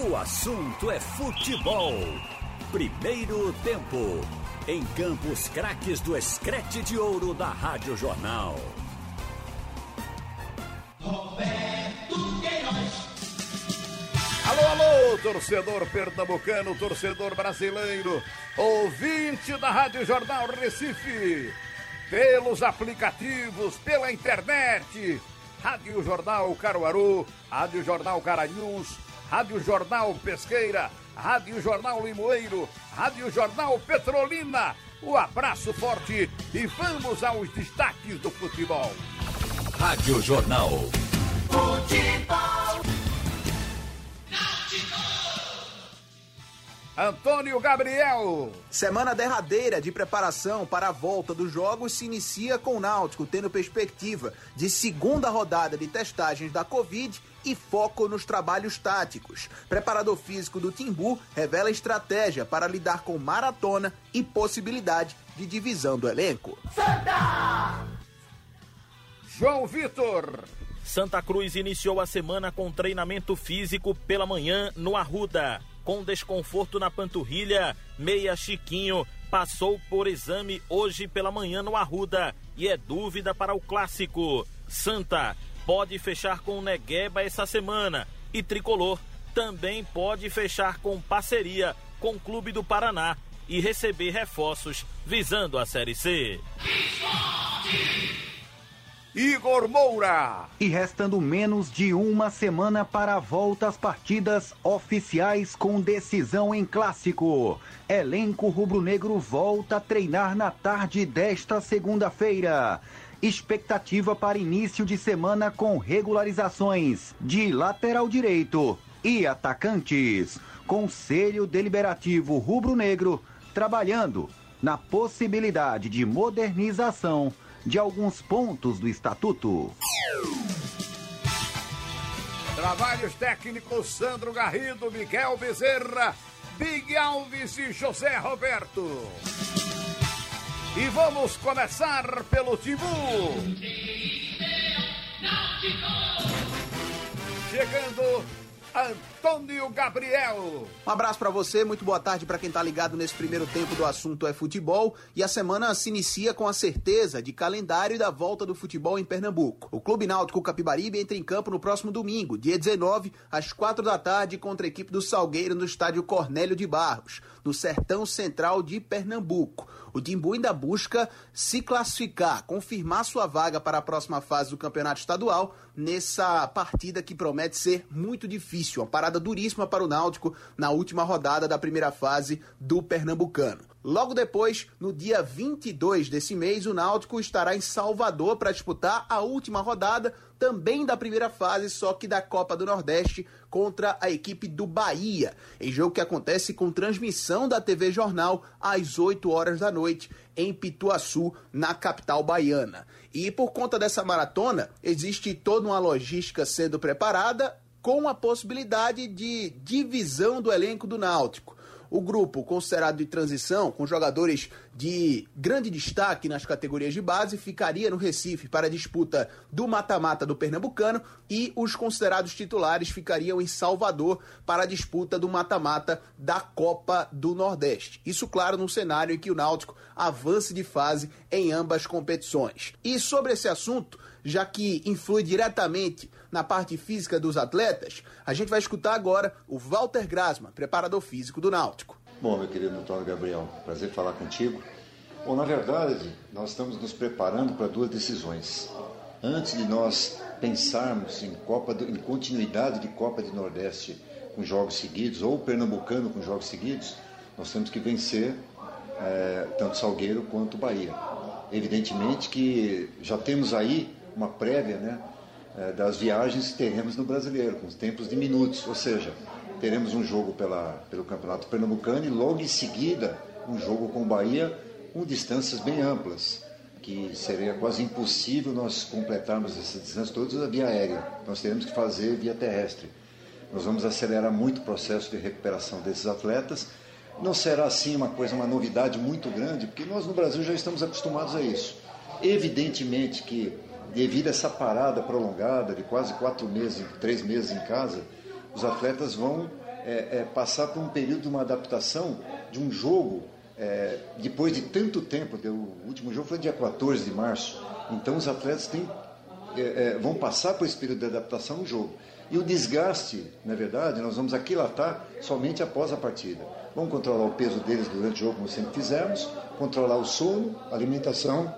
O assunto é futebol. Primeiro tempo. Em Campos Craques do Escrete de Ouro da Rádio Jornal. Roberto Queiroz. Alô, alô, torcedor pernambucano, torcedor brasileiro, ouvinte da Rádio Jornal Recife, pelos aplicativos, pela internet, Rádio Jornal Caruaru, Rádio Jornal Caranhus, Rádio Jornal Pesqueira, Rádio Jornal Limoeiro, Rádio Jornal Petrolina. O um abraço forte e vamos aos destaques do futebol. Rádio Jornal. Futebol. Antônio Gabriel. Semana derradeira de preparação para a volta dos jogos se inicia com o Náutico tendo perspectiva de segunda rodada de testagens da Covid e foco nos trabalhos táticos. Preparador físico do Timbu revela estratégia para lidar com maratona e possibilidade de divisão do elenco. Santa! João Vitor. Santa Cruz iniciou a semana com treinamento físico pela manhã no Arruda. Com desconforto na panturrilha, Meia Chiquinho passou por exame hoje pela manhã no Arruda e é dúvida para o clássico. Santa pode fechar com Negueba essa semana e Tricolor também pode fechar com parceria com o Clube do Paraná e receber reforços visando a Série C. Esporte. Igor Moura. E restando menos de uma semana para a volta às partidas oficiais com decisão em clássico. Elenco rubro-negro volta a treinar na tarde desta segunda-feira. Expectativa para início de semana com regularizações de lateral direito e atacantes. Conselho Deliberativo Rubro-Negro trabalhando na possibilidade de modernização de alguns pontos do estatuto. Trabalhos técnicos Sandro Garrido, Miguel Bezerra, Big Alves e José Roberto. E vamos começar pelo Timbu. Chegando Antônio Gabriel. Um abraço para você, muito boa tarde para quem tá ligado nesse primeiro tempo do assunto é futebol. E a semana se inicia com a certeza de calendário da volta do futebol em Pernambuco. O Clube Náutico Capibaribe entra em campo no próximo domingo, dia 19, às 4 da tarde, contra a equipe do Salgueiro no estádio Cornélio de Barros, no sertão central de Pernambuco. O Timbu ainda busca se classificar, confirmar sua vaga para a próxima fase do campeonato estadual nessa partida que promete ser muito difícil, uma parada duríssima para o Náutico na última rodada da primeira fase do Pernambucano. Logo depois, no dia 22 desse mês, o Náutico estará em Salvador para disputar a última rodada também da primeira fase, só que da Copa do Nordeste contra a equipe do Bahia, em jogo que acontece com transmissão da TV Jornal às 8 horas da noite em Pituaçu, na capital baiana. E por conta dessa maratona, existe toda uma logística sendo preparada com a possibilidade de divisão do elenco do Náutico. O grupo considerado de transição, com jogadores de grande destaque nas categorias de base, ficaria no Recife para a disputa do mata-mata do Pernambucano e os considerados titulares ficariam em Salvador para a disputa do mata-mata da Copa do Nordeste. Isso, claro, num cenário em que o Náutico avance de fase em ambas competições. E sobre esse assunto, já que influi diretamente na parte física dos atletas, a gente vai escutar agora o Walter Grasman, preparador físico do Náutico. Bom, meu querido Antônio Gabriel, prazer falar contigo. Bom, na verdade, nós estamos nos preparando para duas decisões. Antes de nós pensarmos em, Copa do, em continuidade de Copa de Nordeste com jogos seguidos, ou Pernambucano com jogos seguidos, nós temos que vencer é, tanto Salgueiro quanto Bahia. Evidentemente que já temos aí uma prévia né, é, das viagens que teremos no brasileiro, com os tempos de minutos, ou seja, teremos um jogo pela, pelo Campeonato Pernambucano e logo em seguida um jogo com o Bahia com distâncias bem amplas, que seria quase impossível nós completarmos essas distâncias todas via aérea. Nós teremos que fazer via terrestre. Nós vamos acelerar muito o processo de recuperação desses atletas. Não será assim uma coisa, uma novidade muito grande, porque nós no Brasil já estamos acostumados a isso. Evidentemente que devido a essa parada prolongada de quase quatro meses, três meses em casa, os atletas vão é, é, passar por um período de uma adaptação de um jogo é, depois de tanto tempo. O último jogo foi dia 14 de março. Então os atletas têm, é, é, vão passar por esse período de adaptação no jogo. E o desgaste, na verdade, nós vamos aquilatar somente após a partida. Vamos controlar o peso deles durante o jogo, como sempre fizemos, controlar o sono, alimentação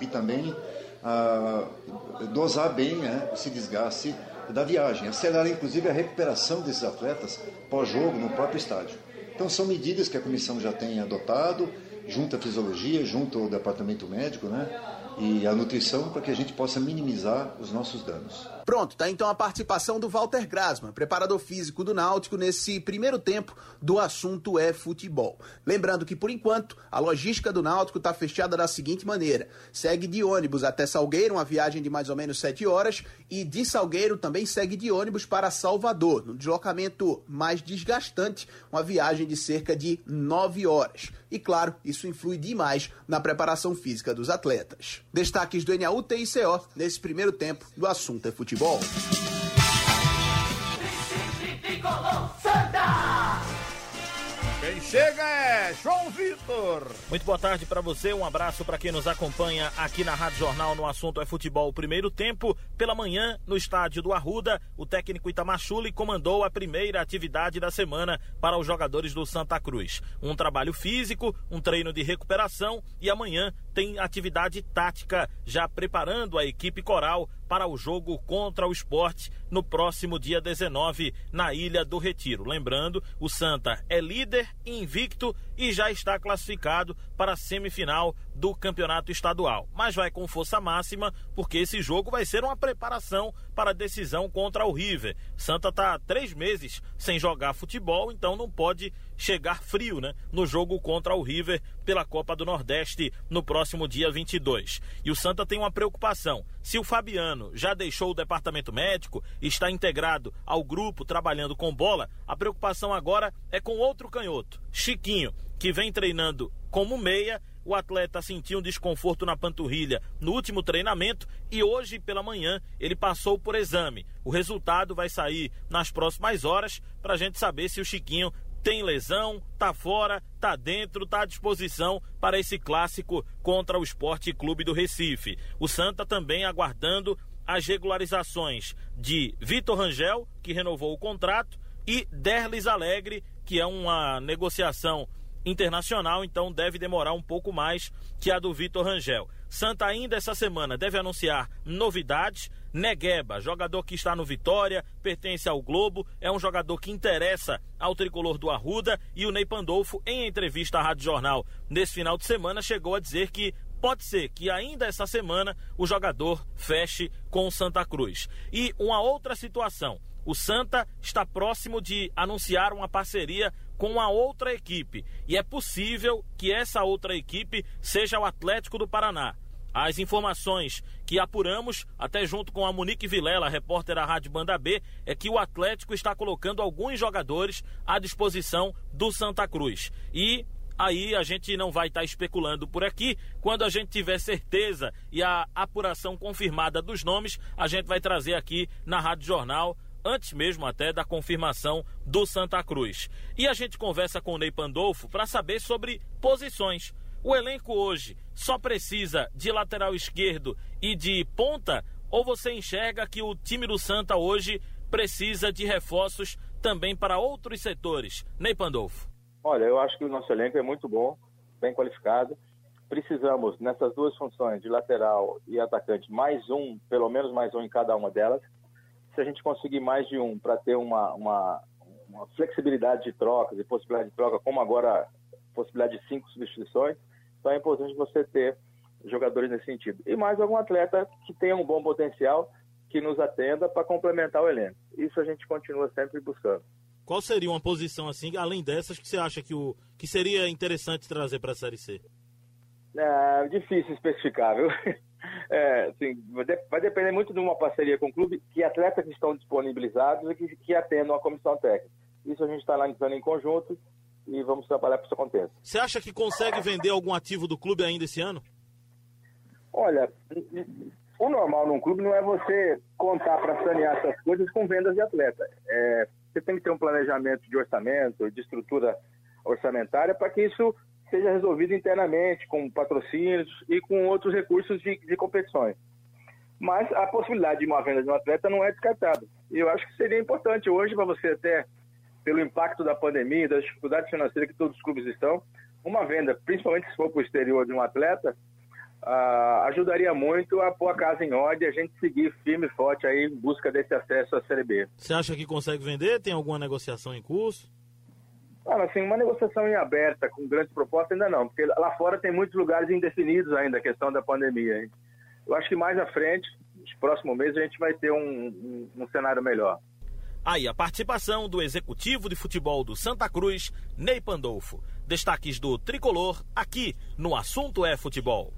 e também ah, dosar bem né, esse desgaste da viagem, acelerar inclusive a recuperação desses atletas pós-jogo no próprio estádio. Então são medidas que a comissão já tem adotado, junto à fisiologia, junto ao departamento médico, né? e a nutrição para que a gente possa minimizar os nossos danos. Pronto, tá então a participação do Walter Grasman, preparador físico do Náutico, nesse primeiro tempo do assunto é futebol. Lembrando que, por enquanto, a logística do Náutico está fechada da seguinte maneira: segue de ônibus até Salgueiro, uma viagem de mais ou menos 7 horas, e de Salgueiro também segue de ônibus para Salvador, no deslocamento mais desgastante, uma viagem de cerca de 9 horas. E claro, isso influi demais na preparação física dos atletas. Destaques do NAU TICO nesse primeiro tempo do assunto é futebol. Quem chega é João Vitor. Muito boa tarde para você, um abraço para quem nos acompanha aqui na Rádio Jornal no assunto é futebol. Primeiro tempo, pela manhã, no estádio do Arruda, o técnico Itamar Chuli comandou a primeira atividade da semana para os jogadores do Santa Cruz. Um trabalho físico, um treino de recuperação e amanhã tem atividade tática, já preparando a equipe coral para o jogo contra o esporte no próximo dia 19 na Ilha do Retiro. Lembrando, o Santa é líder, invicto e já está classificado para a semifinal do campeonato estadual. Mas vai com força máxima, porque esse jogo vai ser uma preparação para a decisão contra o River. Santa está três meses sem jogar futebol, então não pode chegar frio né, no jogo contra o River pela Copa do Nordeste no próximo dia 22. E o Santa tem uma preocupação. Se o Fabiano já deixou o departamento médico e está integrado ao grupo trabalhando com bola, a preocupação agora é com outro canhoto, Chiquinho, que vem treinando como meia o atleta sentiu um desconforto na panturrilha no último treinamento e hoje pela manhã ele passou por exame. O resultado vai sair nas próximas horas para a gente saber se o Chiquinho tem lesão, tá fora, tá dentro, tá à disposição para esse clássico contra o Esporte Clube do Recife. O Santa também aguardando as regularizações de Vitor Rangel, que renovou o contrato, e Derlis Alegre, que é uma negociação internacional, então deve demorar um pouco mais que a do Vitor Rangel. Santa ainda essa semana deve anunciar novidades. Negueba, jogador que está no Vitória, pertence ao Globo, é um jogador que interessa ao tricolor do Arruda e o Ney Pandolfo, em entrevista à Rádio Jornal nesse final de semana, chegou a dizer que pode ser que ainda essa semana o jogador feche com o Santa Cruz. E uma outra situação, o Santa está próximo de anunciar uma parceria com a outra equipe e é possível que essa outra equipe seja o Atlético do Paraná. As informações que apuramos, até junto com a Monique Vilela, repórter da Rádio Banda B, é que o Atlético está colocando alguns jogadores à disposição do Santa Cruz. E aí a gente não vai estar especulando por aqui. Quando a gente tiver certeza e a apuração confirmada dos nomes, a gente vai trazer aqui na Rádio Jornal antes mesmo até da confirmação do Santa Cruz. E a gente conversa com o Ney Pandolfo para saber sobre posições. O elenco hoje só precisa de lateral esquerdo e de ponta? Ou você enxerga que o time do Santa hoje precisa de reforços também para outros setores? Ney Pandolfo. Olha, eu acho que o nosso elenco é muito bom, bem qualificado. Precisamos, nessas duas funções, de lateral e atacante, mais um, pelo menos mais um em cada uma delas se a gente conseguir mais de um para ter uma, uma, uma, flexibilidade de trocas e possibilidade de troca, como agora possibilidade de cinco substituições, então é importante você ter jogadores nesse sentido. E mais algum atleta que tenha um bom potencial, que nos atenda para complementar o elenco. Isso a gente continua sempre buscando. Qual seria uma posição assim, além dessas, que você acha que, o, que seria interessante trazer para a Série C? É difícil especificar, viu? É, assim, vai depender muito de uma parceria com o clube, que atletas estão disponibilizados e que, que atendam a comissão técnica. Isso a gente está analisando em conjunto e vamos trabalhar para isso aconteça. Você acha que consegue vender algum ativo do clube ainda esse ano? Olha, o normal num clube não é você contar para sanear essas coisas com vendas de atleta. É você tem que ter um planejamento de orçamento, de estrutura orçamentária para que isso seja resolvido internamente, com patrocínios e com outros recursos de, de competições. Mas a possibilidade de uma venda de um atleta não é descartada. E eu acho que seria importante hoje para você até, pelo impacto da pandemia, das dificuldades financeiras que todos os clubes estão, uma venda, principalmente se for para o exterior de um atleta, uh, ajudaria muito a pôr a casa em ordem e a gente seguir firme e forte aí em busca desse acesso à Série B. Você acha que consegue vender? Tem alguma negociação em curso? Ah, assim, uma negociação em aberta, com grandes propostas, ainda não, porque lá fora tem muitos lugares indefinidos ainda, a questão da pandemia. Eu acho que mais à frente, nos próximos meses, a gente vai ter um, um, um cenário melhor. Aí a participação do executivo de futebol do Santa Cruz, Ney Pandolfo. Destaques do tricolor aqui no Assunto é Futebol.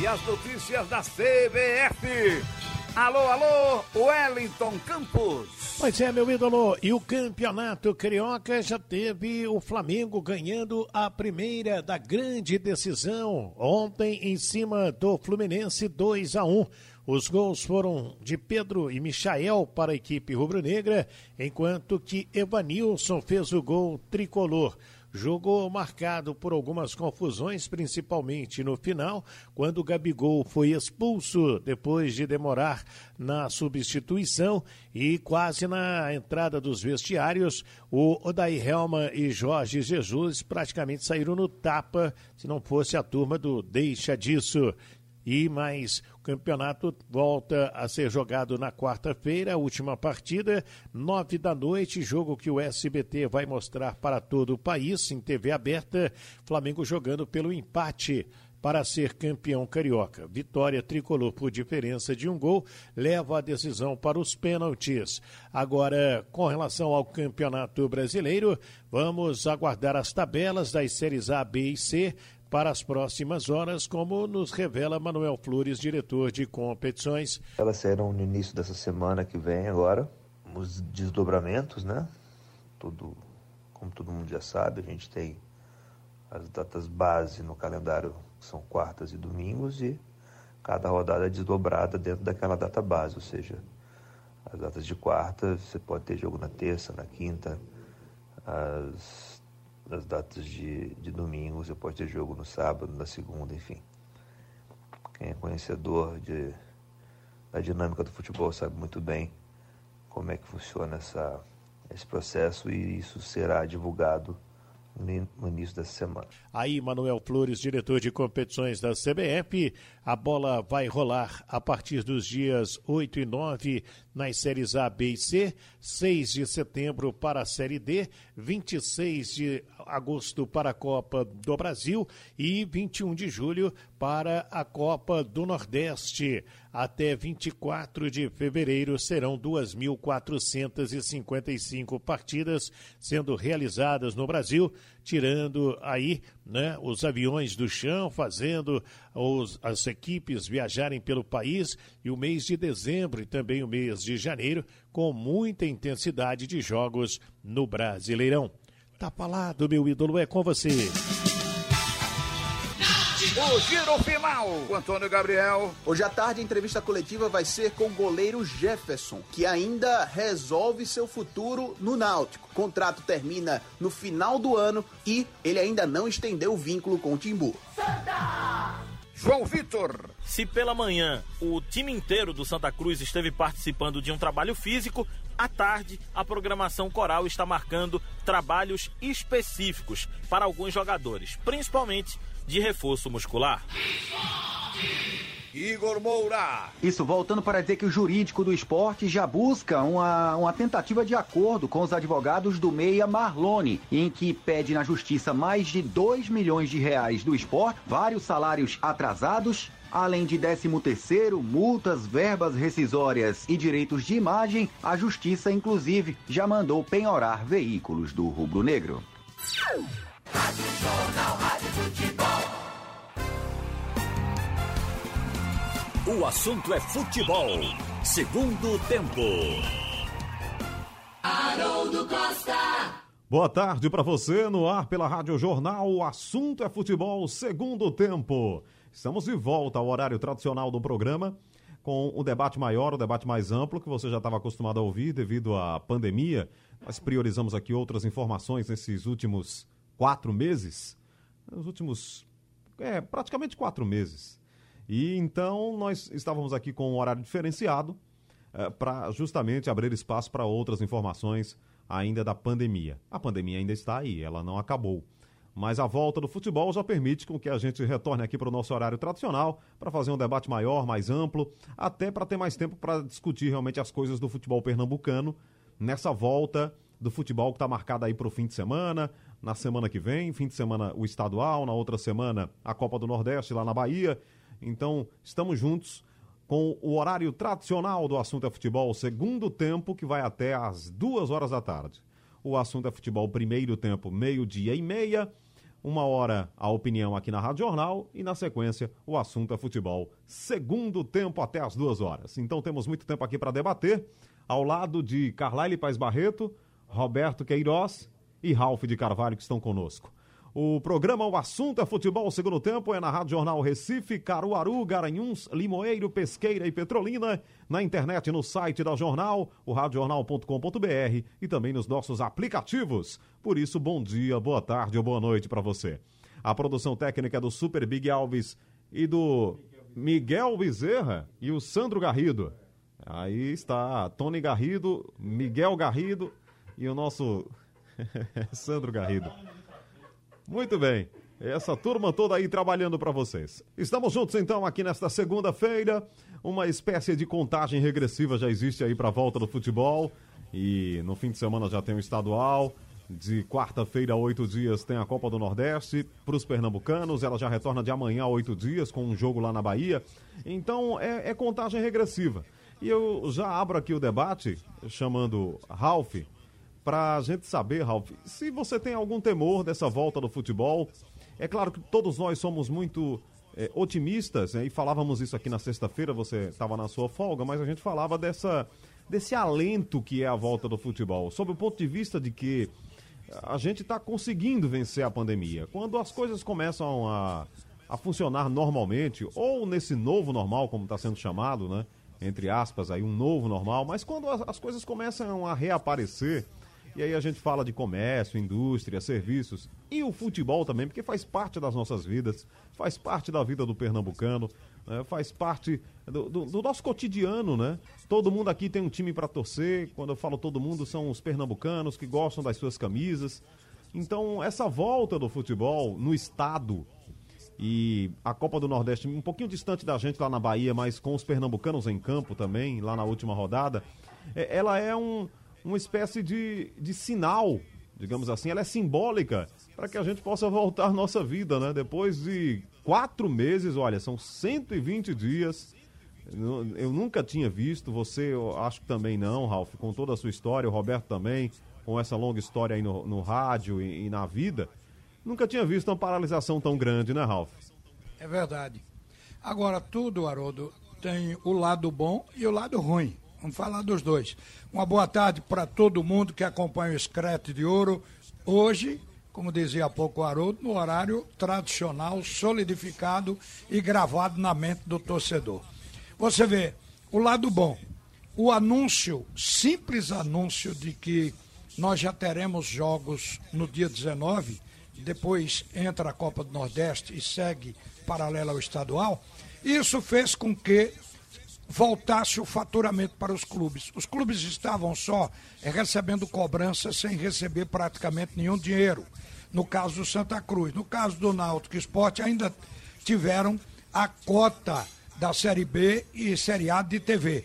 E as notícias da CBF. Alô, alô, Wellington Campos. Pois é, meu ídolo, e o campeonato carioca já teve o Flamengo ganhando a primeira da grande decisão ontem em cima do Fluminense 2 a 1. Os gols foram de Pedro e Michael para a equipe rubro-negra, enquanto que Evanilson fez o gol tricolor. Jogo marcado por algumas confusões, principalmente no final, quando Gabigol foi expulso depois de demorar na substituição e quase na entrada dos vestiários, o Odair Helma e Jorge Jesus praticamente saíram no tapa, se não fosse a turma do deixa disso. E mais campeonato volta a ser jogado na quarta-feira, última partida, nove da noite, jogo que o SBT vai mostrar para todo o país em TV aberta. Flamengo jogando pelo empate para ser campeão carioca. Vitória tricolor por diferença de um gol leva a decisão para os pênaltis. Agora, com relação ao campeonato brasileiro, vamos aguardar as tabelas das séries A, B e C para as próximas horas, como nos revela Manuel Flores, diretor de competições. Elas serão no início dessa semana que vem agora, os desdobramentos, né? Tudo, como todo mundo já sabe, a gente tem as datas base no calendário, que são quartas e domingos, e cada rodada é desdobrada dentro daquela data base, ou seja, as datas de quarta, você pode ter jogo na terça, na quinta, as das datas de, de domingo, você pode ter jogo no sábado, na segunda, enfim. Quem é conhecedor de, da dinâmica do futebol sabe muito bem como é que funciona essa, esse processo e isso será divulgado no início dessa semana. Aí, Manuel Flores, diretor de competições da CBF, a bola vai rolar a partir dos dias 8 e 9 nas séries A, B e C, 6 de setembro para a Série D, 26 de agosto para a Copa do Brasil e 21 de julho para a Copa do Nordeste. Até 24 de fevereiro serão 2.455 partidas sendo realizadas no Brasil, tirando aí né, os aviões do chão, fazendo os, as equipes viajarem pelo país e o mês de dezembro e também o mês de janeiro com muita intensidade de jogos no Brasileirão. Tá falado, meu ídolo, é com você. O giro final, o Antônio Gabriel. Hoje à tarde a entrevista coletiva vai ser com o goleiro Jefferson, que ainda resolve seu futuro no Náutico. O contrato termina no final do ano e ele ainda não estendeu o vínculo com o Timbu. Santa! João Vitor. Se pela manhã o time inteiro do Santa Cruz esteve participando de um trabalho físico, à tarde a programação coral está marcando trabalhos específicos para alguns jogadores, principalmente de reforço muscular. Igor Moura. Isso, voltando para dizer que o jurídico do esporte já busca uma, uma tentativa de acordo com os advogados do Meia Marlone, em que pede na justiça mais de 2 milhões de reais do esporte, vários salários atrasados, Além de 13º, multas, verbas rescisórias e direitos de imagem, a justiça inclusive já mandou penhorar veículos do rubro-negro. Rádio Jornal, Rádio Futebol. O assunto é futebol. Segundo tempo. Haroldo Costa. Boa tarde para você no ar pela Rádio Jornal. O assunto é futebol. Segundo tempo. Estamos de volta ao horário tradicional do programa com o debate maior, o debate mais amplo, que você já estava acostumado a ouvir devido à pandemia. Nós priorizamos aqui outras informações nesses últimos quatro meses. Nos últimos. É, praticamente quatro meses. E então nós estávamos aqui com um horário diferenciado é, para justamente abrir espaço para outras informações ainda da pandemia. A pandemia ainda está aí, ela não acabou. Mas a volta do futebol já permite com que a gente retorne aqui para o nosso horário tradicional, para fazer um debate maior, mais amplo, até para ter mais tempo para discutir realmente as coisas do futebol pernambucano nessa volta do futebol que está marcada aí para o fim de semana, na semana que vem, fim de semana o estadual, na outra semana a Copa do Nordeste lá na Bahia. Então, estamos juntos com o horário tradicional do assunto é futebol, segundo tempo, que vai até às duas horas da tarde. O assunto é futebol, primeiro tempo, meio-dia e meia. Uma hora a opinião aqui na Rádio Jornal e na sequência o assunto é futebol, segundo tempo até as duas horas. Então temos muito tempo aqui para debater, ao lado de Carlyle Paz Barreto, Roberto Queiroz e Ralph de Carvalho que estão conosco. O programa O Assunto é Futebol Segundo Tempo é na Rádio Jornal Recife, Caruaru, Garanhuns, Limoeiro, Pesqueira e Petrolina, na internet no site da Jornal, o radiojornal.com.br e também nos nossos aplicativos. Por isso, bom dia, boa tarde ou boa noite para você. A produção técnica é do Super Big Alves e do Miguel Bezerra e o Sandro Garrido. Aí está Tony Garrido, Miguel Garrido e o nosso Sandro Garrido. Muito bem. Essa turma toda aí trabalhando para vocês. Estamos juntos então aqui nesta segunda-feira. Uma espécie de contagem regressiva já existe aí para a volta do futebol. E no fim de semana já tem o estadual. De quarta-feira a oito dias tem a Copa do Nordeste para os pernambucanos. Ela já retorna de amanhã a oito dias com um jogo lá na Bahia. Então é, é contagem regressiva. E eu já abro aqui o debate chamando Ralph para a gente saber, Ralf, se você tem algum temor dessa volta do futebol. É claro que todos nós somos muito é, otimistas, né? e falávamos isso aqui na sexta-feira, você estava na sua folga, mas a gente falava dessa, desse alento que é a volta do futebol, sob o ponto de vista de que a gente está conseguindo vencer a pandemia. Quando as coisas começam a, a funcionar normalmente, ou nesse novo normal, como está sendo chamado, né? Entre aspas, aí um novo normal, mas quando as, as coisas começam a reaparecer, e aí a gente fala de comércio, indústria, serviços e o futebol também, porque faz parte das nossas vidas, faz parte da vida do pernambucano, né? faz parte do, do, do, nosso cotidiano, né? Todo mundo aqui tem um time para torcer. Quando eu falo todo mundo, são os pernambucanos que gostam das suas camisas. Então, essa volta do futebol no estado e a Copa do Nordeste um pouquinho distante da gente lá na Bahia, mas com os pernambucanos em campo também, lá na última rodada, é, ela é um, uma espécie de, de sinal, digamos assim, ela é simbólica para que a gente possa voltar à nossa vida, né? Depois de quatro meses, olha, são 120 dias. Eu nunca tinha visto, você eu acho que também não, Ralf, com toda a sua história, o Roberto também, com essa longa história aí no, no rádio e, e na vida. Nunca tinha visto uma paralisação tão grande, né, Ralf? É verdade. Agora, tudo, Haroldo, tem o lado bom e o lado ruim. Vamos falar dos dois. Uma boa tarde para todo mundo que acompanha o Escrete de Ouro. Hoje, como dizia há pouco o Haroldo, no horário tradicional, solidificado e gravado na mente do torcedor. Você vê, o lado bom. O anúncio, simples anúncio de que nós já teremos jogos no dia 19, depois entra a Copa do Nordeste e segue paralela ao estadual. Isso fez com que voltasse o faturamento para os clubes. Os clubes estavam só recebendo cobrança sem receber praticamente nenhum dinheiro. No caso do Santa Cruz. No caso do Náutico Esporte, ainda tiveram a cota da Série B e Série A de TV,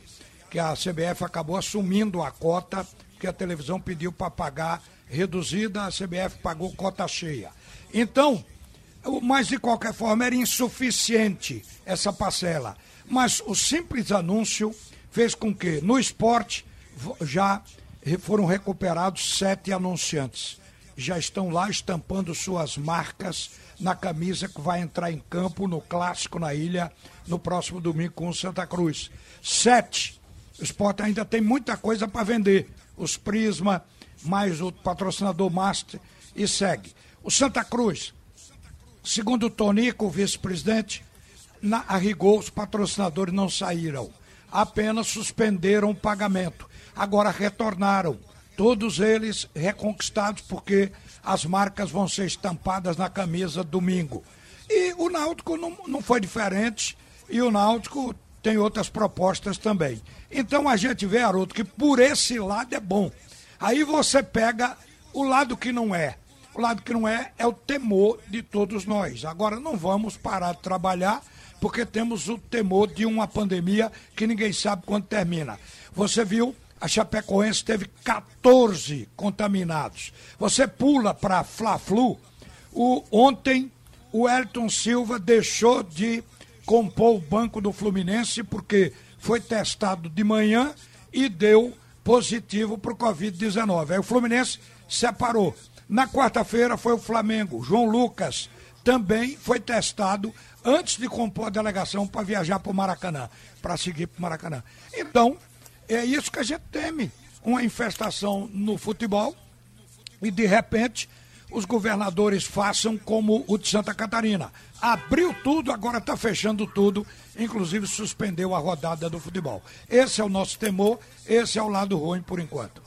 que a CBF acabou assumindo a cota que a televisão pediu para pagar reduzida, a CBF pagou cota cheia. Então, mas de qualquer forma era insuficiente essa parcela. Mas o simples anúncio fez com que no esporte já foram recuperados sete anunciantes. Já estão lá estampando suas marcas na camisa que vai entrar em campo no clássico na ilha no próximo domingo com o Santa Cruz. Sete. O esporte ainda tem muita coisa para vender. Os Prisma, mais o patrocinador Master e segue. O Santa Cruz, segundo o Tonico, o vice-presidente, na, a rigor, os patrocinadores não saíram. apenas suspenderam o pagamento. Agora retornaram. Todos eles reconquistados porque as marcas vão ser estampadas na camisa domingo. E o Náutico não, não foi diferente e o Náutico tem outras propostas também. Então a gente vê, Haroldo, que por esse lado é bom. Aí você pega o lado que não é. O lado que não é é o temor de todos nós. Agora não vamos parar de trabalhar porque temos o temor de uma pandemia que ninguém sabe quando termina. Você viu, a Chapecoense teve 14 contaminados. Você pula para Fla-Flu, o, ontem o Elton Silva deixou de compor o banco do Fluminense porque foi testado de manhã e deu positivo para o Covid-19. Aí o Fluminense separou. Na quarta-feira foi o Flamengo. João Lucas também foi testado antes de compor a delegação para viajar para o Maracanã, para seguir para o Maracanã. Então, é isso que a gente teme: uma infestação no futebol e, de repente, os governadores façam como o de Santa Catarina. Abriu tudo, agora está fechando tudo, inclusive suspendeu a rodada do futebol. Esse é o nosso temor, esse é o lado ruim por enquanto.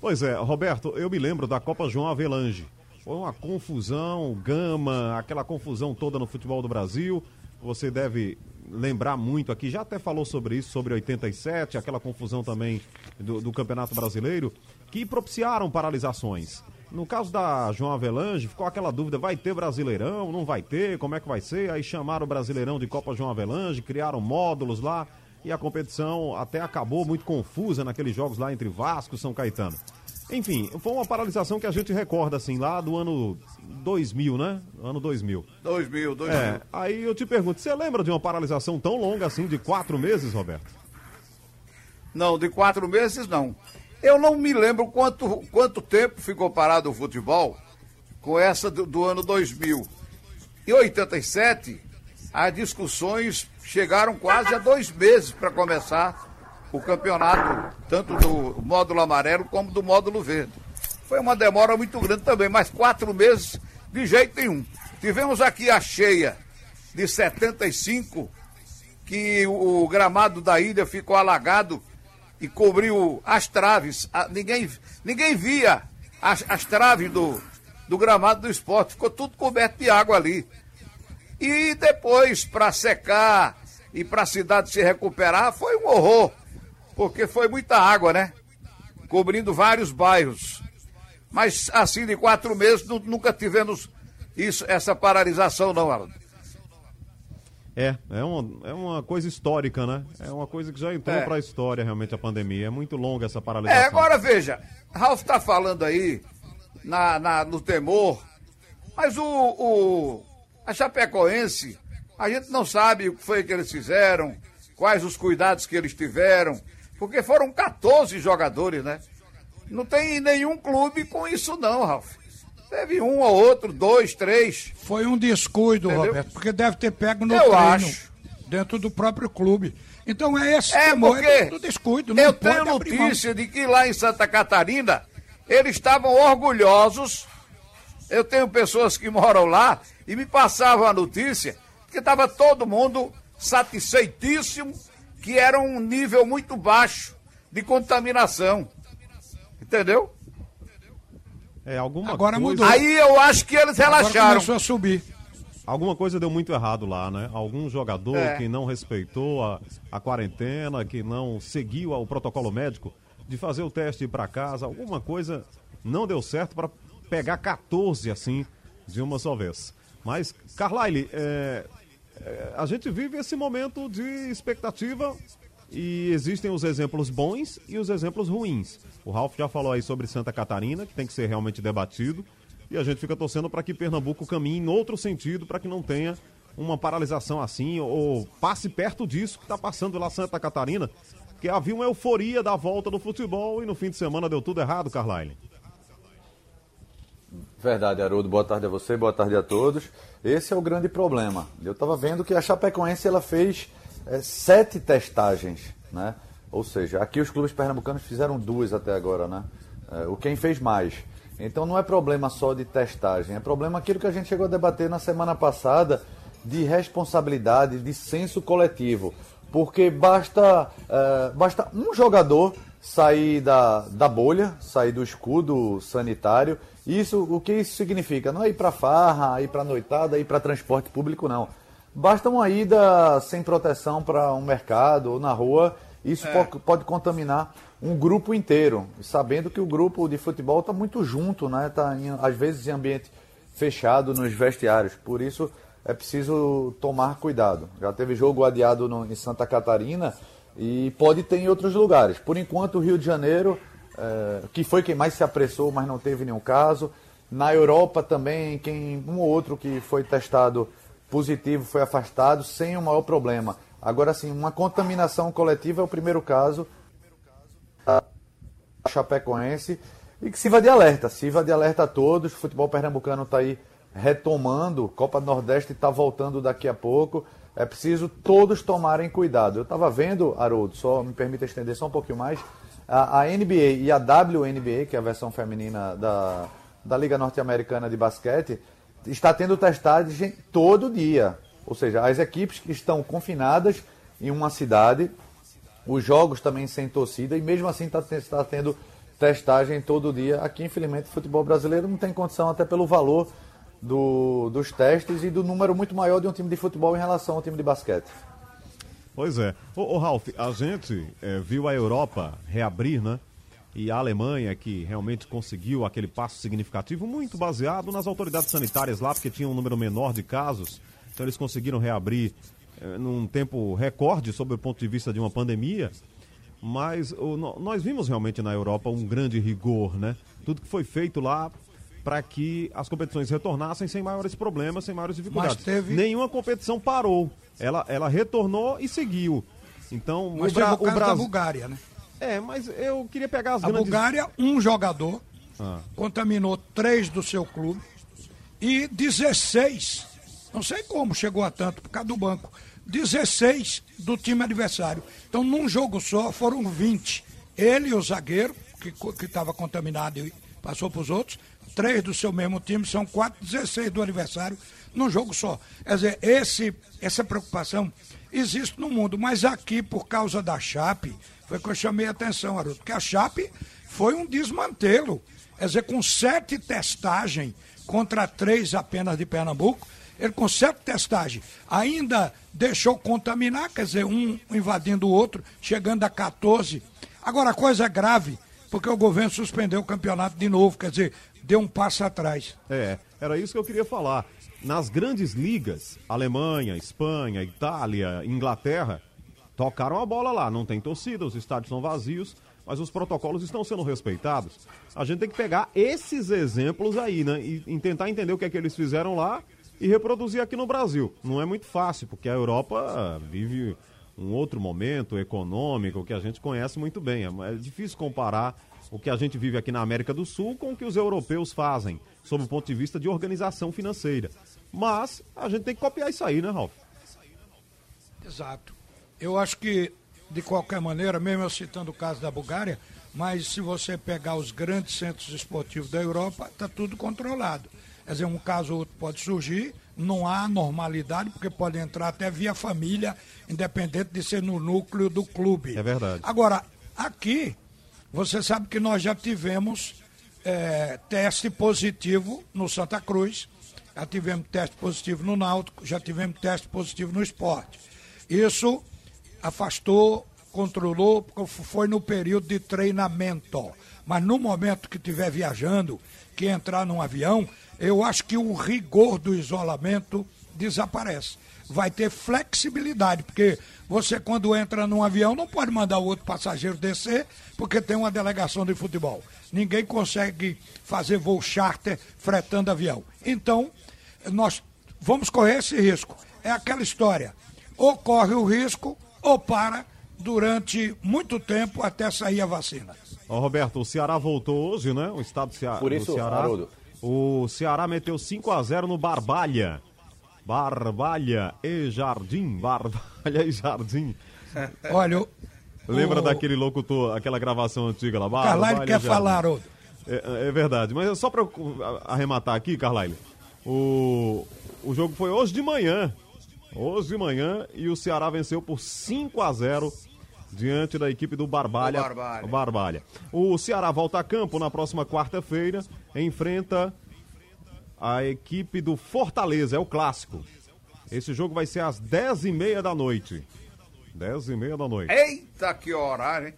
Pois é, Roberto, eu me lembro da Copa João Avelange. Foi uma confusão, gama, aquela confusão toda no futebol do Brasil. Você deve lembrar muito aqui, já até falou sobre isso, sobre 87, aquela confusão também do, do Campeonato Brasileiro, que propiciaram paralisações. No caso da João Avelange, ficou aquela dúvida: vai ter Brasileirão? Não vai ter? Como é que vai ser? Aí chamaram o Brasileirão de Copa João Avelange, criaram módulos lá e a competição até acabou muito confusa naqueles jogos lá entre Vasco e São Caetano. Enfim, foi uma paralisação que a gente recorda, assim, lá do ano 2000, né? Ano 2000. 2000, 2000. É, aí eu te pergunto, você lembra de uma paralisação tão longa assim, de quatro meses, Roberto? Não, de quatro meses não. Eu não me lembro quanto, quanto tempo ficou parado o futebol com essa do, do ano 2000. Em 87, as discussões chegaram quase a dois meses para começar o campeonato, tanto do módulo amarelo como do módulo verde. Foi uma demora muito grande também, mas quatro meses de jeito nenhum. Tivemos aqui a cheia de 75, que o gramado da ilha ficou alagado e cobriu as traves. Ninguém, ninguém via as, as traves do, do gramado do esporte, ficou tudo coberto de água ali. E depois, para secar e para a cidade se recuperar, foi um horror, porque foi muita água, né? Cobrindo vários bairros. Mas assim, de quatro meses, nunca tivemos isso, essa paralisação, não, Arno. É, é uma, é uma coisa histórica, né? É uma coisa que já entrou é. para a história, realmente, a pandemia. É muito longa essa paralisação. É, agora veja, Ralf está falando aí na, na, no temor, mas o, o, a Chapecoense, a gente não sabe o que foi que eles fizeram, quais os cuidados que eles tiveram, porque foram 14 jogadores, né? Não tem nenhum clube com isso não, Ralf. Teve um ou outro, dois, três. Foi um descuido, Entendeu? Roberto, porque deve ter pego no eu treino, acho. dentro do próprio clube. Então é esse é temor, porque é do descuido. eu tenho notícia de que lá em Santa Catarina eles estavam orgulhosos. Eu tenho pessoas que moram lá e me passavam a notícia que estava todo mundo satisfeitíssimo que era um nível muito baixo de contaminação. Entendeu? É, alguma Agora coisa... mudou. Aí eu acho que eles relaxaram. Agora começou a subir. Alguma coisa deu muito errado lá, né? Algum jogador É. que não respeitou a, a quarentena, que não seguiu o protocolo médico de fazer o teste para casa, alguma coisa não deu certo para pegar 14 assim de uma só vez. Mas, Carlyle, é, é, a gente vive esse momento de expectativa e existem os exemplos bons e os exemplos ruins. O Ralf já falou aí sobre Santa Catarina, que tem que ser realmente debatido. E a gente fica torcendo para que Pernambuco caminhe em outro sentido, para que não tenha uma paralisação assim, ou passe perto disso que está passando lá Santa Catarina, que havia uma euforia da volta do futebol e no fim de semana deu tudo errado, Carlyle. Verdade, Haroldo. Boa tarde a você, boa tarde a todos. Esse é o grande problema. Eu estava vendo que a Chapecoense ela fez é, sete testagens, né? Ou seja, aqui os clubes pernambucanos fizeram duas até agora, né? É, o quem fez mais. Então não é problema só de testagem, é problema aquilo que a gente chegou a debater na semana passada de responsabilidade, de senso coletivo. porque basta, é, basta um jogador sair da, da bolha, sair do escudo sanitário. Isso, o que isso significa? Não é ir para farra, ir para noitada, ir para transporte público, não. Basta uma ida sem proteção para um mercado ou na rua, isso é. pode, pode, contaminar um grupo inteiro, sabendo que o grupo de futebol está muito junto, né? Está às vezes em ambiente fechado nos vestiários. Por isso é preciso tomar cuidado. Já teve jogo adiado no, em Santa Catarina e pode ter em outros lugares. Por enquanto, o Rio de Janeiro, é, que foi quem mais se apressou, mas não teve nenhum caso. Na Europa também, quem um ou outro que foi testado positivo foi afastado sem o maior problema. Agora sim, uma contaminação coletiva é o primeiro caso a Chapecoense e que sirva de alerta, sirva de alerta a todos. O futebol pernambucano está aí retomando, Copa do Nordeste está voltando daqui a pouco. É preciso todos tomarem cuidado. Eu estava vendo, Haroldo, só me permita estender só um pouquinho mais, a, a, NBA e a WNBA, que é a versão feminina da, da Liga Norte-Americana de Basquete, está tendo testagem todo dia. Ou seja, as equipes que estão confinadas em uma cidade, os jogos também sem torcida, e mesmo assim está tá tendo testagem todo dia. Aqui, infelizmente, o futebol brasileiro não tem condição, até pelo valor do, dos testes e do número muito maior de um time de futebol em relação ao time de basquete. Pois é. Ô, ô Ralf, a gente é, viu a Europa reabrir, né? E a Alemanha, que realmente conseguiu aquele passo significativo, muito baseado nas autoridades sanitárias lá, porque tinha um número menor de casos. Então eles conseguiram reabrir é, num tempo recorde, sob o ponto de vista de uma pandemia. Mas o, nós vimos realmente na Europa um grande rigor, né? Tudo que foi feito lá para que as competições retornassem sem maiores problemas, sem maiores dificuldades. Mas teve... Nenhuma competição parou. Ela, ela retornou e seguiu. Então, mas o, Bra o, caso o Brasil... da Bulgária, né? É, mas eu queria pegar as A grandes... Bulgária, um jogador ah. contaminou três do seu clube e 16, não sei como chegou a tanto, por causa do banco, 16 do time adversário. Então, num jogo só, foram 20. Ele e o zagueiro, que estava contaminado e passou para os outros, três do seu mesmo time, são quatro, 16 do adversário, num jogo só. Quer dizer, esse, essa preocupação existe no mundo, mas aqui, por causa da Chape, foi que eu chamei a atenção, Haroldo, porque a Chape foi um desmantelo. Quer dizer, com sete testagens contra três apenas de Pernambuco, ele com sete testagens ainda deixou contaminar, quer dizer, um invadindo o outro, chegando a 14. Agora, a coisa é grave, porque o governo suspendeu o campeonato de novo, quer dizer, deu um passo atrás. É, era isso que eu queria falar. Nas grandes ligas, Alemanha, Espanha, Itália, Inglaterra, tocaram a bola lá. Não tem torcida, os estádios são vazios, mas os protocolos estão sendo respeitados. A gente tem que pegar esses exemplos aí, né? E, e tentar entender o que é que eles fizeram lá e reproduzir aqui no Brasil. Não é muito fácil, porque a Europa vive um outro momento econômico que a gente conhece muito bem. É difícil comparar o que a gente vive aqui na América do Sul com o que os europeus fazem, sob o ponto de vista de organização financeira. Mas a gente tem que copiar isso aí, né, Ralf? Exato. Eu acho que, de qualquer maneira, mesmo eu citando o caso da Bulgária, mas se você pegar os grandes centros esportivos da Europa, está tudo controlado. Quer dizer, um caso ou outro pode surgir, não há normalidade, porque pode entrar até via família, independente de ser no núcleo do clube. É verdade. Agora, aqui, você sabe que nós já tivemos é, teste positivo no Santa Cruz, já tivemos teste positivo no Náutico, já tivemos teste positivo no esporte. Isso afastou, controlou, porque foi no período de treinamento. Mas no momento que estiver viajando, que entrar num avião, eu acho que o rigor do isolamento desaparece vai ter flexibilidade, porque você quando entra num avião não pode mandar o outro passageiro descer, porque tem uma delegação de futebol. Ninguém consegue fazer voo charter fretando avião. Então, nós vamos correr esse risco. É aquela história. Ou corre o risco, ou para durante muito tempo até sair a vacina. Ó, Roberto, o Ceará voltou hoje, né? O estado do, Cea Por isso, do Ceará. Haroldo. O Ceará meteu 5 a 0 no Barbalha. Barbalha e Jardim, Barbalha e Jardim. Olha, o, Lembra o... daquele locutor, aquela gravação antiga lá? Carlyle quer falar, Haroldo. É, é, verdade, mas só para arrematar aqui, Carlyle, o, o jogo foi hoje de manhã. Hoje de manhã e o Ceará venceu por 5 a 0 diante da equipe do Barbalha. O Barbalha. O Barbalha. O Ceará volta a campo na próxima quarta-feira, enfrenta a equipe do Fortaleza, é o clássico. Esse jogo vai ser às 10h30 da noite. 10h30 da noite. Eita, que horário, hein?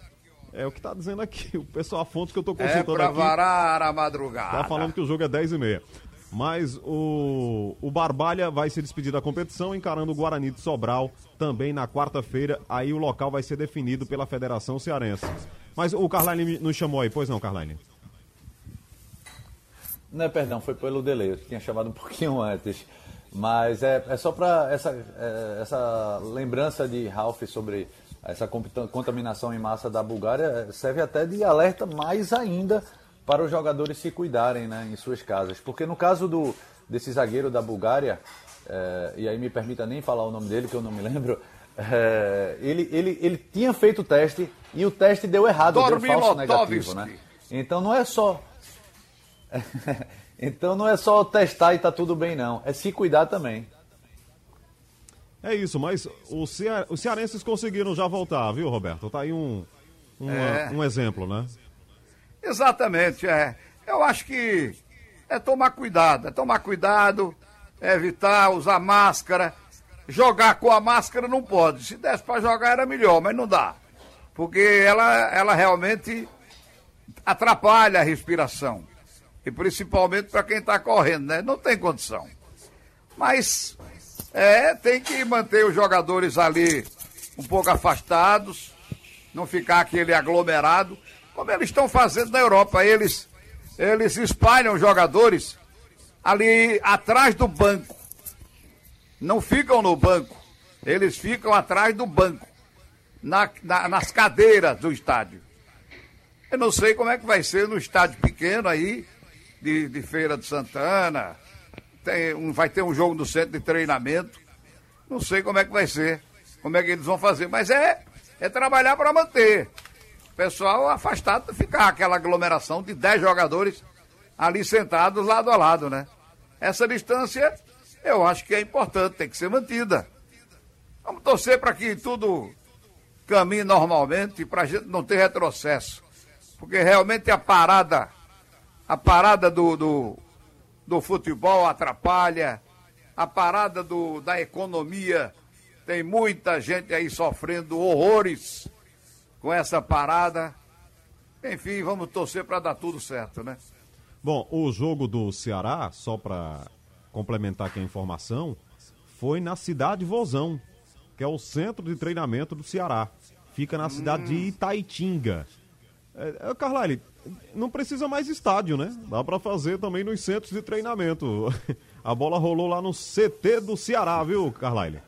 É o que tá dizendo aqui, o pessoal, a fonte que eu tô É consultando pra aqui. varar a madrugada. Tá falando que o jogo é 10 e meia. Mas o, o Barbalha vai se despedir da competição, encarando o Guarani de Sobral também na quarta-feira. Aí o local vai ser definido pela Federação Cearense. Mas o Carline nos chamou aí, pois não, Carline? Não, perdão, foi pelo delay, eu tinha chamado um pouquinho antes. Mas é, é só para essa, é, essa lembrança de Ralph sobre essa contaminação em massa da Bulgária é, serve até de alerta mais ainda para os jogadores se cuidarem né, em suas casas. Porque no caso do, desse zagueiro da Bulgária, é, e aí me permita nem falar o nome dele, que eu não me lembro, é, ele, ele, ele tinha feito o teste e o teste deu errado, deu falso negativo. Né? Então não é só então não é só testar e tá tudo bem, não. É se cuidar também. É isso, mas o Cea- os cearenses conseguiram já voltar, viu, Roberto? Tá aí um, uma- É. um exemplo, né? Exatamente, é. Eu acho que é tomar cuidado, é tomar cuidado, é evitar usar máscara. Jogar com a máscara não pode. Se desse para jogar era melhor, mas não dá. Porque ela, ela realmente atrapalha a respiração. E principalmente para quem está correndo, né? Não tem condição. Mas é, tem que manter os jogadores ali um pouco afastados, não ficar aquele aglomerado, como eles estão fazendo na Europa. Eles, eles espalham jogadores ali atrás do banco. Não ficam no banco, eles ficam atrás do banco, na- na- nas cadeiras do estádio. Eu não sei como é que vai ser no estádio pequeno aí, de, de Feira de Santana. Tem um, vai ter um jogo no centro de treinamento. Não sei como é que vai ser, como é que eles vão fazer, mas é, é trabalhar para manter. O pessoal afastado, ficar aquela aglomeração de 10 jogadores ali sentados lado a lado, né? Essa distância eu acho que é importante, tem que ser mantida. Vamos torcer para que tudo caminhe normalmente, para a gente não ter retrocesso. Porque realmente a parada, a parada do, do, do futebol atrapalha, a parada do, da economia, tem muita gente aí sofrendo horrores com essa parada. Enfim, vamos torcer para dar tudo certo, né? Bom, o jogo do Ceará, só para complementar aqui a informação, foi na cidade de Vozão, que é o centro de treinamento do Ceará. Fica na cidade de Itaitinga. É, é, Carlyle, não precisa mais estádio, né? Dá para fazer também nos centros de treinamento. A bola rolou lá no CT do Ceará, viu, Carlyle?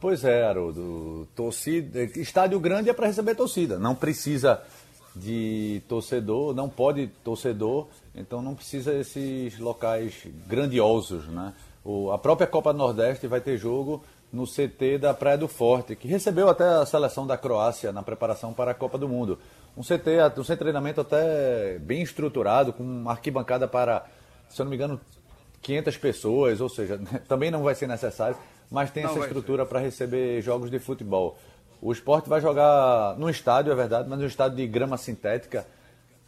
Pois é, Haroldo. Torcida, estádio grande é para receber torcida. Não precisa de torcedor, não pode torcedor, então não precisa esses locais grandiosos, né? O, a própria Copa do Nordeste vai ter jogo no CT da Praia do Forte, que recebeu até a seleção da Croácia na preparação para a Copa do Mundo. Um CT, um centro de treinamento até bem estruturado, com uma arquibancada para, se eu não me engano, 500 pessoas, ou seja, também não vai ser necessário, mas tem Não essa estrutura para receber jogos de futebol. O esporte vai jogar no estádio, é verdade, mas no estádio de grama sintética,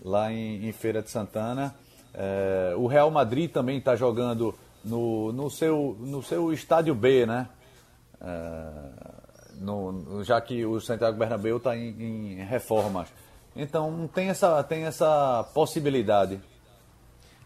lá em, em Feira de Santana. É, o Real Madrid também está jogando no, no, seu, no seu estádio B, né? É, no- já que o Santiago Bernabéu está em, em reformas. Então tem essa, tem essa possibilidade.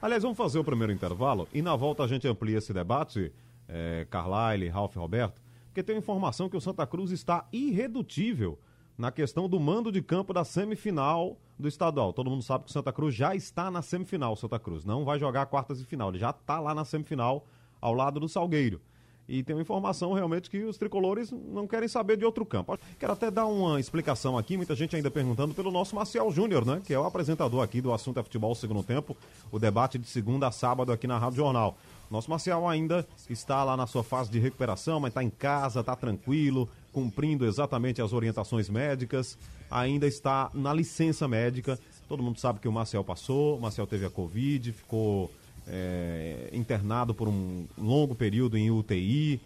Aliás, vamos fazer o primeiro intervalo e na volta a gente amplia esse debate, é, Carlyle, Ralph Roberto, porque tem informação que o Santa Cruz está irredutível na questão do mando de campo da semifinal do estadual. Todo mundo sabe que o Santa Cruz já está na semifinal, Santa Cruz. Não vai jogar quartas de final, ele já está lá na semifinal ao lado do Salgueiro. E tem uma informação realmente que os tricolores não querem saber de outro campo. Quero até dar uma explicação aqui, muita gente ainda perguntando pelo nosso Marcial Júnior, né? Que é o apresentador aqui do Assunto é Futebol Segundo Tempo, o debate de segunda a sábado aqui na Rádio Jornal. Nosso Marcial ainda está lá na sua fase de recuperação, mas está em casa, está tranquilo, cumprindo exatamente as orientações médicas, ainda está na licença médica. Todo mundo sabe que o Marcial passou, o Marcial teve a Covid, ficou é, internado por um longo período em UTI,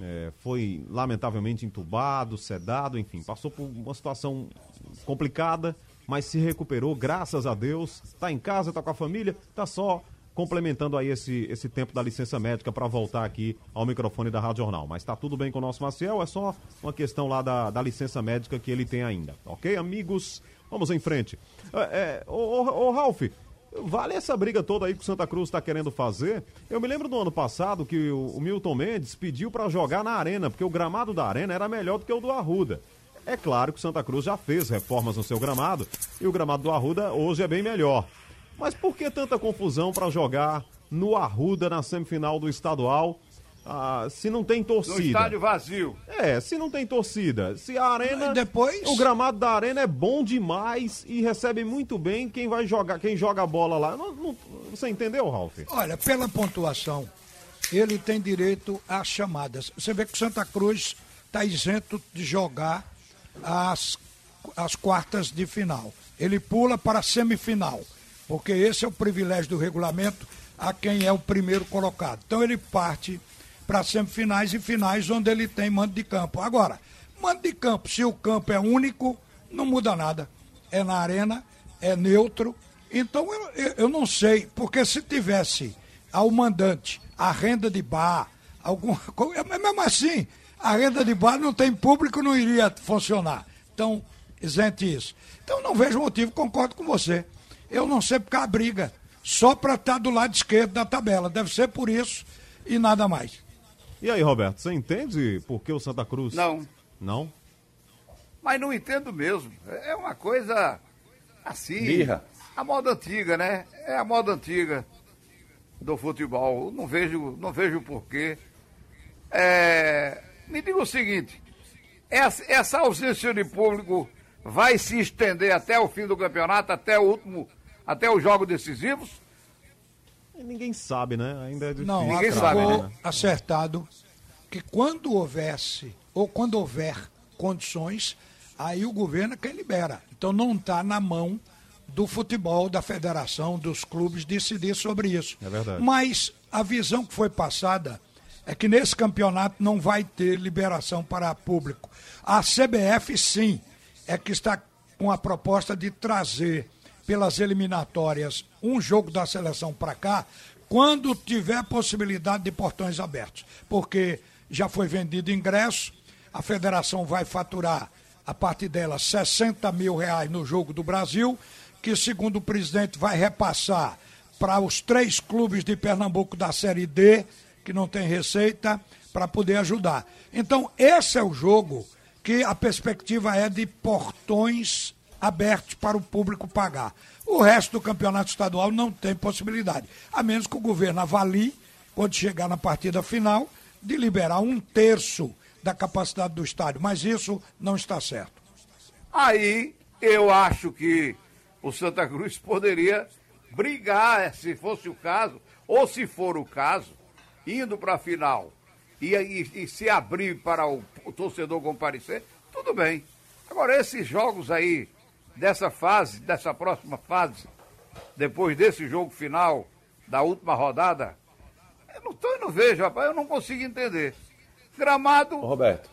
é, foi lamentavelmente entubado, sedado, enfim, passou por uma situação complicada, mas se recuperou, graças a Deus. Está em casa, está com a família, está só complementando aí esse, esse tempo da licença médica para voltar aqui ao microfone da Rádio Jornal. Mas está tudo bem com o nosso Maciel, é só uma questão lá da, da licença médica que ele tem ainda. Ok, amigos? Vamos em frente. É, é, ô, Ralf, Vale essa briga toda aí que o Santa Cruz está querendo fazer. Eu me lembro do ano passado que o, Milton Mendes pediu para jogar na arena, porque o gramado da arena era melhor do que o do Arruda. É claro que o Santa Cruz já fez reformas no seu gramado e o gramado do Arruda hoje é bem melhor. Mas por que tanta confusão para jogar no Arruda na semifinal do estadual? Ah, se não tem torcida. No estádio vazio. É, se não tem torcida. Se a arena. E depois. O gramado da arena é bom demais e recebe muito bem quem vai jogar, quem joga a bola lá. Não, não, você entendeu, Ralf? Olha, pela pontuação, ele tem direito às chamadas. Você vê que o Santa Cruz está isento de jogar as, as quartas de final. Ele pula para a semifinal, porque esse é o privilégio do regulamento a quem é o primeiro colocado. Então ele parte para semifinais e finais onde ele tem mando de campo. Agora, mando de campo, se o campo é único, não muda nada. É na arena, é neutro. Então eu, eu não sei, porque se tivesse ao mandante a renda de bar, alguma coisa, mas mesmo assim, a renda de bar não tem público, não iria funcionar. Então, isente isso. Então não vejo motivo, concordo com você. Eu não sei porque a briga, só para estar tá do lado esquerdo da tabela. Deve ser por isso e nada mais. E aí, Roberto, você entende por que o Santa Cruz? Não. Não? Mas não entendo mesmo. É uma coisa assim. Birra. A moda antiga, né? É a moda antiga do futebol. Não vejo, não vejo porquê. É... Me diga o seguinte: essa, essa ausência de público vai se estender até o fim do campeonato, até o último, até os jogos decisivos? Ninguém sabe, né? Ainda é difícil. Não, Ninguém sabe, né? acertado que quando houvesse, ou quando houver condições, aí o governo é quem libera. Então não está na mão do futebol, da federação, dos clubes decidir sobre isso. É verdade. Mas a visão que foi passada é que nesse campeonato não vai ter liberação para público. A CBF, sim, é que está com a proposta de trazer pelas eliminatórias um jogo da seleção para cá, quando tiver possibilidade de portões abertos. Porque já foi vendido ingresso, a federação vai faturar, a partir dela, 60 mil reais no jogo do Brasil, que, segundo o presidente, vai repassar para os três clubes de Pernambuco da Série D, que não tem receita, para poder ajudar. Então, esse é o jogo que a perspectiva é de portões abertos para o público pagar. O resto do campeonato estadual não tem possibilidade, a menos que o governo avalie, quando chegar na partida final, de liberar um terço da capacidade do estádio, mas isso não está certo. Aí eu acho que o Santa Cruz poderia brigar, se fosse o caso, ou se for o caso, indo para a final e, e, e, se abrir para o, o torcedor comparecer, tudo bem. Agora, esses jogos aí dessa fase, dessa próxima fase, depois desse jogo final da última rodada, eu não, tô, eu não vejo, rapaz, eu não consigo entender. Gramado. Ô, Roberto.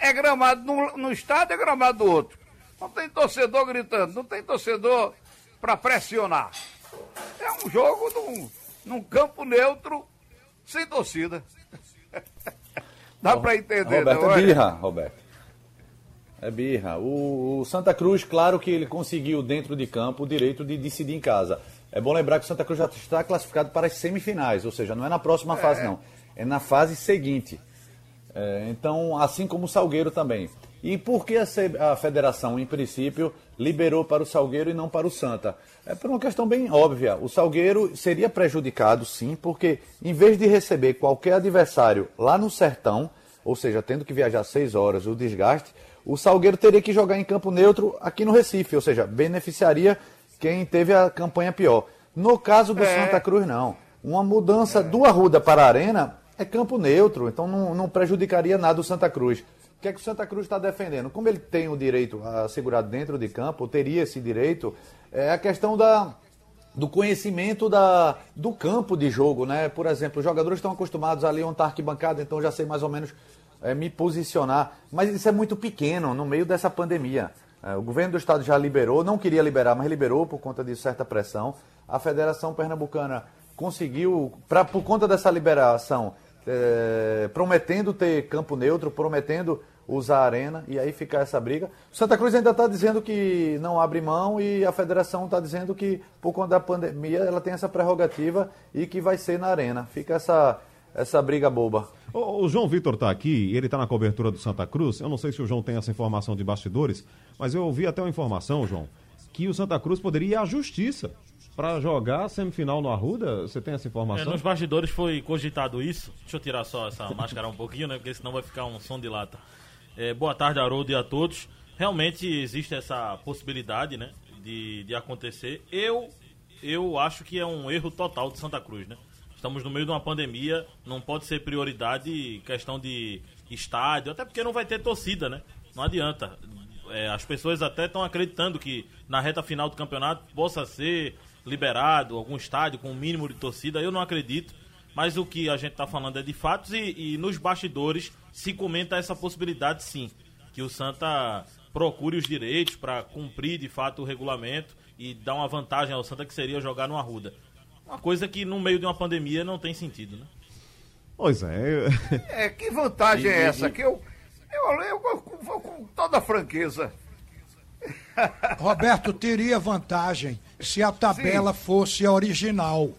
É gramado no, no estado, é gramado do outro. Não tem torcedor gritando, não tem torcedor para pressionar. É um jogo num, num campo neutro, sem torcida. Dá para entender, Roberto, não é? birra, Roberto. É birra. O, o, Santa Cruz, claro que ele conseguiu dentro de campo o direito de decidir em casa. É bom lembrar que o Santa Cruz já está classificado para as semifinais, ou seja, não é na próxima é. fase, não. É na fase seguinte. É, então, assim como o Salgueiro também. E por que a, a, federação, em princípio, liberou para o Salgueiro e não para o Santa? É por uma questão bem óbvia. O Salgueiro seria prejudicado, sim, porque em vez de receber qualquer adversário lá no sertão, ou seja, tendo que viajar seis horas, o desgaste, o Salgueiro teria que jogar em campo neutro aqui no Recife, ou seja, beneficiaria quem teve a campanha pior. No caso do é. Santa Cruz, não. Uma mudança é. do Arruda para a Arena é campo neutro, então não, não prejudicaria nada o Santa Cruz. O que é que o Santa Cruz está defendendo? Como ele tem o direito assegurado dentro de campo, teria esse direito, é a questão da, do conhecimento da, do campo de jogo, né? Por exemplo, os jogadores estão acostumados ali onde está arquibancada, então já sei mais ou menos é, me posicionar. Mas isso é muito pequeno no meio dessa pandemia. É, o governo do estado já liberou, não queria liberar, mas liberou por conta de certa pressão. A Federação Pernambucana conseguiu, pra, por conta dessa liberação, é, prometendo ter campo neutro, prometendo usar a arena, e aí fica essa briga. Santa Cruz ainda está dizendo que não abre mão e a federação está dizendo que, por conta da pandemia, ela tem essa prerrogativa e que vai ser na arena. Fica essa, essa briga boba. O, o João Vitor está aqui, ele está na cobertura do Santa Cruz. Eu não sei se o João tem essa informação de bastidores, mas eu ouvi até uma informação, João, que o Santa Cruz poderia ir à justiça para jogar a semifinal no Arruda? Você tem essa informação? É, nos bastidores foi cogitado isso. Deixa eu tirar só essa máscara um pouquinho, né? Porque senão vai ficar um som de lata. É, boa tarde, Haroldo, e a todos. Realmente existe essa possibilidade, né? De, de acontecer. Eu, eu acho que é um erro total de Santa Cruz, né? Estamos no meio de uma pandemia, não pode ser prioridade questão de estádio, até porque não vai ter torcida, né? Não adianta. É, as pessoas até estão acreditando que na reta final do campeonato possa ser liberado algum estádio com um mínimo de torcida. Eu não acredito. Mas o que a gente está falando é de fatos e, e, nos bastidores se comenta essa possibilidade sim. Que o Santa procure os direitos para cumprir de fato o regulamento e dar uma vantagem ao Santa que seria jogar no Arruda. Uma coisa que no meio de uma pandemia não tem sentido, né? Pois é. É, que vantagem é essa? Que eu, eu, eu, eu vou com toda franqueza. Roberto, teria vantagem se a tabela Sim. fosse a original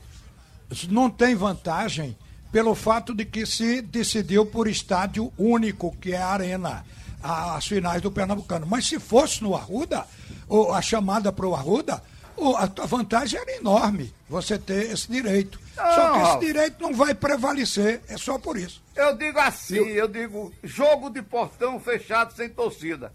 não tem vantagem pelo fato de que se decidiu por estádio único, que é a Arena, as finais do Pernambucano. Mas se fosse no Arruda, ou a chamada para o Arruda, a vantagem era enorme, você ter esse direito. Não, só que esse direito não vai prevalecer, é só por isso. Eu digo assim, eu digo, jogo de portão fechado sem torcida.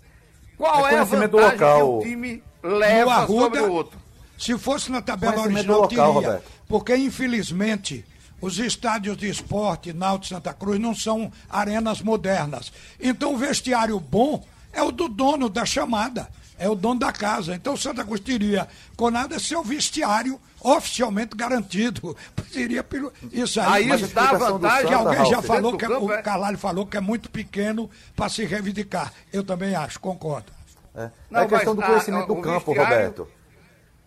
Qual é, é a vantagem local. que o time leva Arruda, sobre o outro? Se fosse na tabela original, local, teria. Roberto. Porque, infelizmente, os estádios de esporte, Náutico Santa Cruz, não são arenas modernas. Então, o vestiário bom é o do dono da chamada, é o dono da casa. Então, Santa Cruz teria, com nada, seu vestiário oficialmente garantido. Seria pelo. Isso aí, aí dá vantagem. Que alguém já falou que é, campo, o é... Carlalho falou que é muito pequeno para se reivindicar. Eu também acho, concordo. É, não, é questão do conhecimento a, do campo, vestiário... Roberto.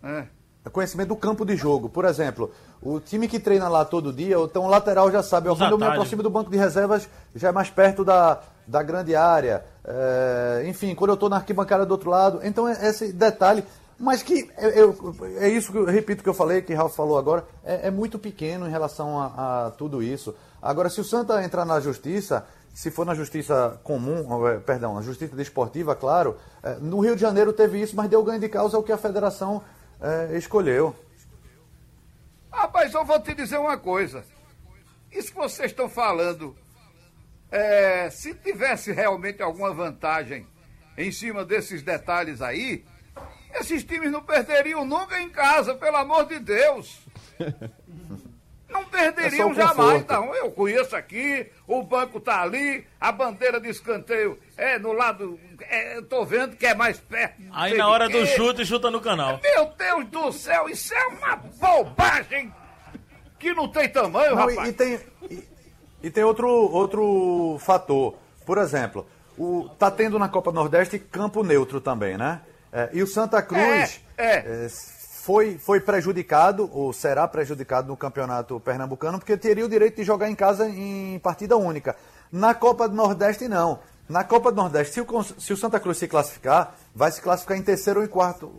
É. é. Conhecimento do campo de jogo. Por exemplo, o time que treina lá todo dia, então o lateral já sabe, quando eu me aproximo do banco de reservas, já é mais perto da, da grande área. É, enfim, quando eu estou na arquibancada do outro lado. Então, é esse detalhe. Mas que eu, é isso que eu repito que eu falei, que o Ralf falou agora, é, é muito pequeno em relação a, a, tudo isso. Agora, se o Santa entrar na justiça, se for na justiça comum, é, perdão, na justiça desportiva, claro, é, no Rio de Janeiro teve isso, mas deu ganho de causa ao que a federação é, escolheu. Rapaz, eu vou te dizer uma coisa. Isso que vocês estão falando, é, se tivesse realmente alguma vantagem em cima desses detalhes aí, esses times não perderiam nunca em casa, pelo amor de Deus. Não perderiam é jamais, não. Eu conheço aqui, o banco tá ali, a bandeira de escanteio é no lado. É, tô vendo que é mais perto. Aí na hora do chute, chuta no canal. Meu Deus do céu, isso é uma bobagem que não tem tamanho, não, rapaz. E, e tem, e, e, tem outro, outro fator. Por exemplo, o, tá tendo na Copa Nordeste campo neutro também, né? É, e o Santa Cruz. É, é. é foi, foi prejudicado, ou será prejudicado no campeonato pernambucano, porque teria o direito de jogar em casa em partida única. Na Copa do Nordeste, não. Na Copa do Nordeste, se o, se o Santa Cruz se classificar, vai se classificar em terceiro ou em quarto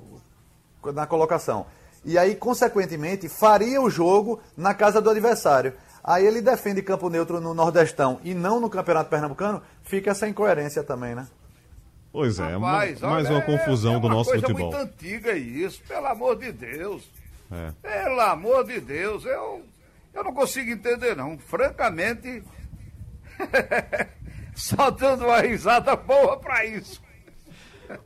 na colocação. E aí, consequentemente, faria o jogo na casa do adversário. Aí ele defende campo neutro no Nordestão e não no Campeonato Pernambucano, fica essa incoerência também, né? Pois é, Rapaz, mais olha, uma confusão é, do nosso futebol. É uma coisa muito antiga isso, pelo amor de Deus. É. Pelo amor de Deus, eu, eu não consigo entender não. Francamente, só dando uma risada boa para isso.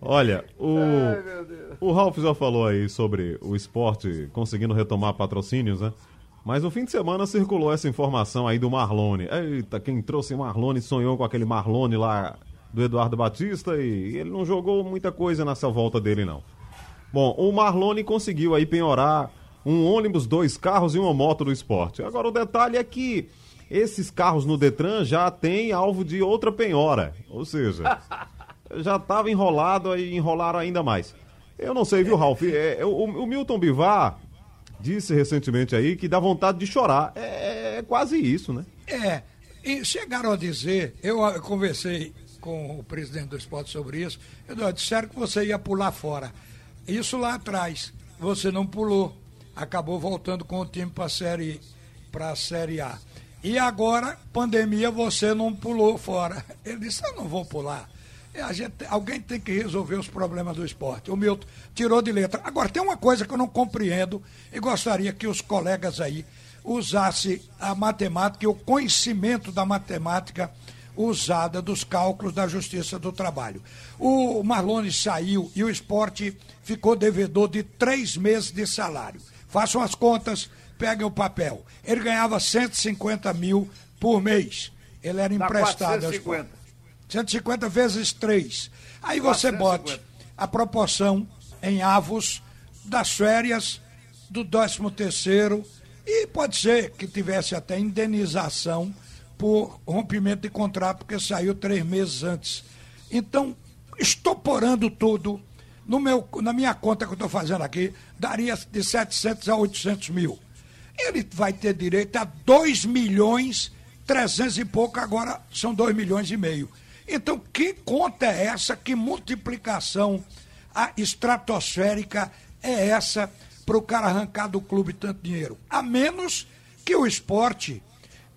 Olha, o, Ai, o Ralf já falou aí sobre o esporte conseguindo retomar patrocínios, né? Mas no fim de semana circulou essa informação aí do Marlone. Eita, quem trouxe Marlone sonhou com aquele Marlone lá do Eduardo Batista e ele não jogou muita coisa nessa volta dele, não. Bom, o Marlone conseguiu aí penhorar um ônibus, dois carros e uma moto do esporte. Agora, o detalhe é que esses carros no Detran já têm alvo de outra penhora. Ou seja, já estava enrolado e enrolaram ainda mais. Eu não sei, viu, Ralf? É, o, o, Milton Bivar disse recentemente aí que dá vontade de chorar. É, é quase isso, né? É. E chegaram a dizer, eu conversei com o presidente do esporte sobre isso, eu disseram que você ia pular fora. Isso lá atrás, você não pulou. Acabou voltando com o time para a série, a série A. E agora, pandemia, você não pulou fora. Ele disse, eu não vou pular. Gente, alguém tem que resolver os problemas do esporte. O Milton tirou de letra. Agora, tem uma coisa que eu não compreendo e gostaria que os colegas aí usassem a matemática e o conhecimento da matemática usada dos cálculos da Justiça do Trabalho. O Marlone saiu e o esporte ficou devedor de três meses de salário. Façam as contas, peguem o papel. Ele ganhava 150 mil por mês. Ele era emprestado. 450. 150 vezes 3. Aí você bote a proporção em avos das férias, do 13 terceiro e pode ser que tivesse até indenização por rompimento de contrato, porque saiu três meses antes. Então, estoporando tudo, no meu, na minha conta que eu estou fazendo aqui, daria de 700 a 800 mil. Ele vai ter direito a 2 milhões 300 e pouco, agora são 2 milhões e meio. Então, que conta é essa? Que multiplicação a estratosférica é essa para o cara arrancar do clube tanto dinheiro? A menos que o esporte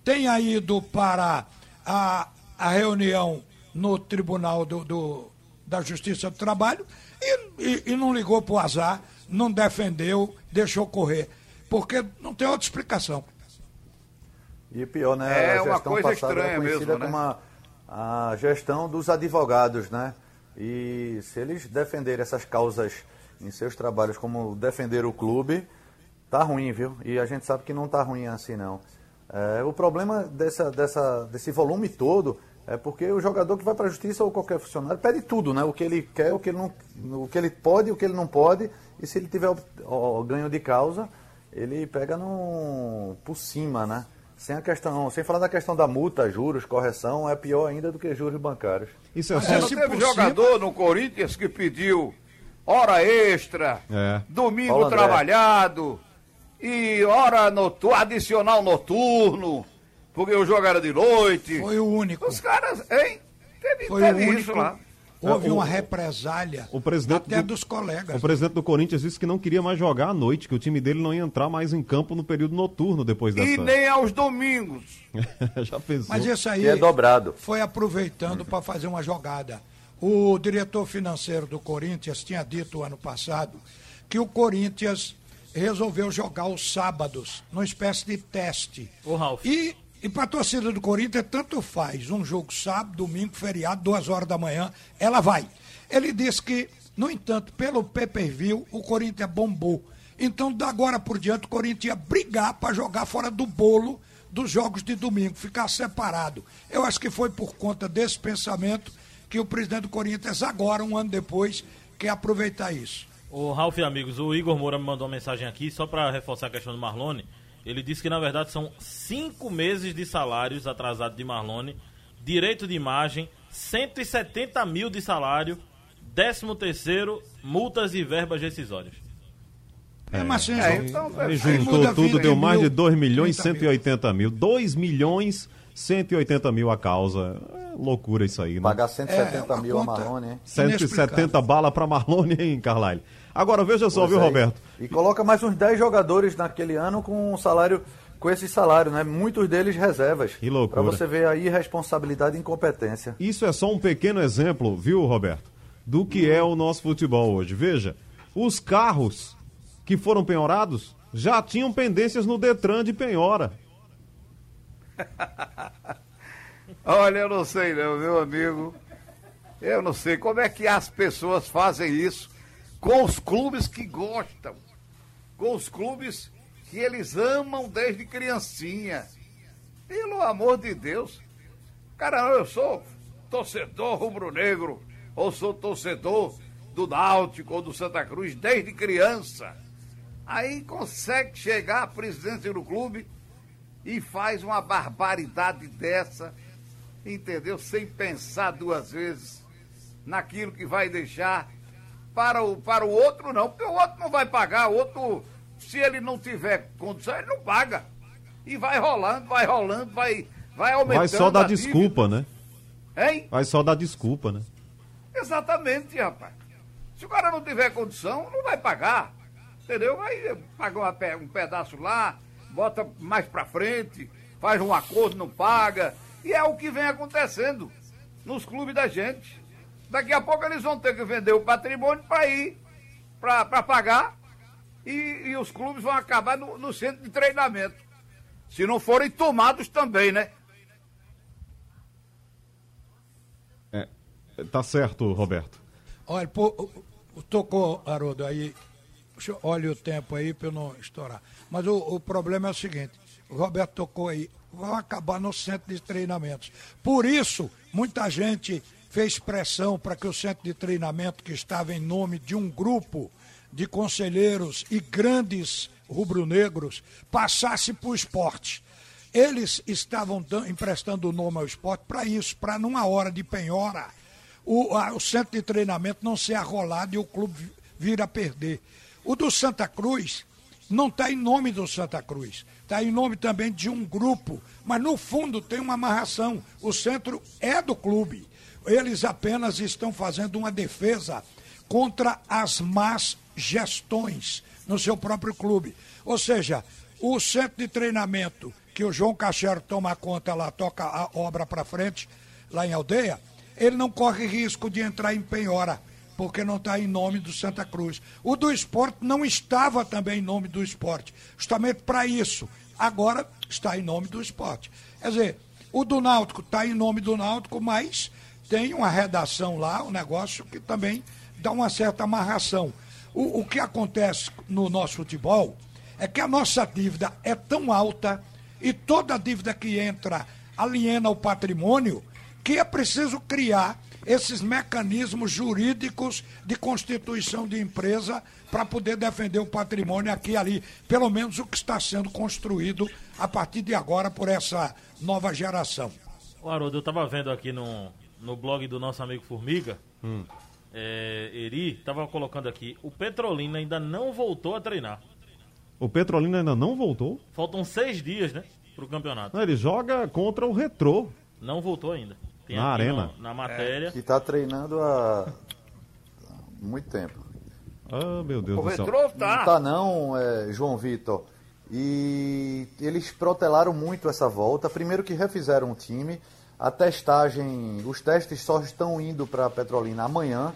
tenha ido para a, a reunião no Tribunal do, do da Justiça do Trabalho e, e, e não ligou para o azar, não defendeu, deixou correr. Porque não tem outra explicação. E pior, né? É uma coisa estranha mesmo, né? como a gestão dos advogados, né? E se eles defenderem essas causas em seus trabalhos como defender o clube, tá ruim, viu? E a gente sabe que não tá ruim assim, não. É, o problema dessa, dessa, desse volume todo é porque o jogador que vai para a justiça ou qualquer funcionário pede tudo, né? O que ele quer, o que ele, não, o que ele pode, o que ele não pode. E se ele tiver ganho de causa, ele pega por cima, né? Sem a questão, sem falar da questão da multa, juros, correção, é pior ainda do que juros bancários. Isso é só... teve jogador no Corinthians que pediu hora extra, é. domingo trabalhado e hora noturno, adicional noturno, porque o jogo era de noite. Foi o único. Os caras, hein? Teve, Foi teve o único. isso lá. Houve uma represália o presidente até do, dos colegas. O presidente do Corinthians disse que não queria mais jogar à noite, que o time dele não ia entrar mais em campo no período noturno depois dessa... E nem aos domingos. Já pensou. Mas isso aí que é dobrado. foi aproveitando para fazer uma jogada. O diretor financeiro do Corinthians tinha dito ano passado que o Corinthians resolveu jogar os sábados, numa espécie de teste. O Ralf. E e para a torcida do Corinthians, tanto faz. Um jogo sábado, domingo, feriado, duas horas da manhã, ela vai. Ele disse que, no entanto, pelo pay-per-view, o Corinthians bombou. Então, da agora por diante, o Corinthians ia brigar para jogar fora do bolo dos jogos de domingo, ficar separado. Eu acho que foi por conta desse pensamento que o presidente do Corinthians, agora, um ano depois, quer aproveitar isso. O Ralf, amigos, o Igor Moura me mandou uma mensagem aqui, só para reforçar a questão do Marlone. Ele disse que na verdade são cinco meses de salários atrasados de Marlone, direito de imagem, 170 mil de salário, 13 terceiro, multas e verbas rescisórias. É, mas é, então, ele juntou tudo, deu mais de 2 milhões e 180 mil. 2 milhões 180 mil a causa. É loucura isso aí, né? Pagar 170 é, mil a Marlone, hein? 170 bala para Marlone, hein, Carlyle? Agora, veja só, pois viu, é. Roberto? E coloca mais uns 10 jogadores naquele ano com um salário, com esse salário, né? Muitos deles reservas. Que loucura. Pra você ver a irresponsabilidade e incompetência. Isso é só um pequeno exemplo, viu, Roberto? Do que é o nosso futebol hoje. Veja, os carros que foram penhorados já tinham pendências no Detran de penhora. Olha, eu não sei não, meu amigo. Eu não sei como é que as pessoas fazem isso com os clubes que gostam, com os clubes que eles amam desde criancinha. Pelo amor de Deus. Cara, eu sou torcedor rubro-negro, ou sou torcedor do Náutico ou do Santa Cruz desde criança. Aí consegue chegar à presidência do clube e faz uma barbaridade dessa, entendeu? Sem pensar duas vezes naquilo que vai deixar para o, para o outro, não, porque o outro não vai pagar, o outro, se ele não tiver condição, ele não paga. E vai rolando, vai rolando, vai, vai aumentando. Vai só dar desculpa, né? Hein? Vai só dar desculpa, né? Exatamente, rapaz. Se o cara não tiver condição, não vai pagar. Entendeu? Vai pagar um pedaço lá, bota mais pra frente, faz um acordo, não paga. E é o que vem acontecendo nos clubes da gente. Daqui a pouco eles vão ter que vender o patrimônio para ir, para pagar, e, e os clubes vão acabar no, no centro de treinamento. Se não forem tomados também, né? É, tá certo, Roberto. Olha, pô, tocou, Haroldo, aí. Olha o tempo aí para eu não estourar. Mas o, o problema é o seguinte: o Roberto tocou aí, vão acabar no centro de treinamentos. Por isso, muita gente fez pressão para que o centro de treinamento, que estava em nome de um grupo de conselheiros e grandes rubro-negros, passasse para o esporte. Eles estavam emprestando o nome ao esporte para isso, para numa hora de penhora o, a- o centro de treinamento não ser arrolado e o clube vi- vir a perder. O do Santa Cruz não está em nome do Santa Cruz, está em nome também de um grupo, mas no fundo tem uma amarração. O centro é do clube. Eles apenas estão fazendo uma defesa contra as más gestões no seu próprio clube. Ou seja, o centro de treinamento que o João Cachero toma conta lá, toca a obra para frente, lá em aldeia, ele não corre risco de entrar em penhora, porque não está em nome do Santa Cruz. O do esporte não estava também em nome do esporte, justamente para isso. Agora está em nome do esporte. Quer dizer, o do Náutico está em nome do Náutico, mas tem uma redação lá, um negócio que também dá uma certa amarração. O, o que acontece no nosso futebol é que a nossa dívida é tão alta e toda dívida que entra aliena o patrimônio que é preciso criar esses mecanismos jurídicos de constituição de empresa para poder defender o patrimônio aqui e ali. Pelo menos o que está sendo construído a partir de agora por essa nova geração. Haroldo, eu tava vendo aqui no, no blog do nosso amigo Formiga, é, Eri, tava colocando aqui, o Petrolina ainda não voltou a treinar. O Petrolina ainda não voltou? Faltam seis dias, né, pro campeonato. Não, ele joga contra o Retrô. Não voltou ainda. Tem Na aqui arena. no- na matéria. Que está treinando há muito tempo. Ah, meu Deus O do céu. retrô tá. Não tá não, é, João Vitor. E eles protelaram muito essa volta. Primeiro que refizeram o time. A testagem, os testes só estão indo para a Petrolina amanhã,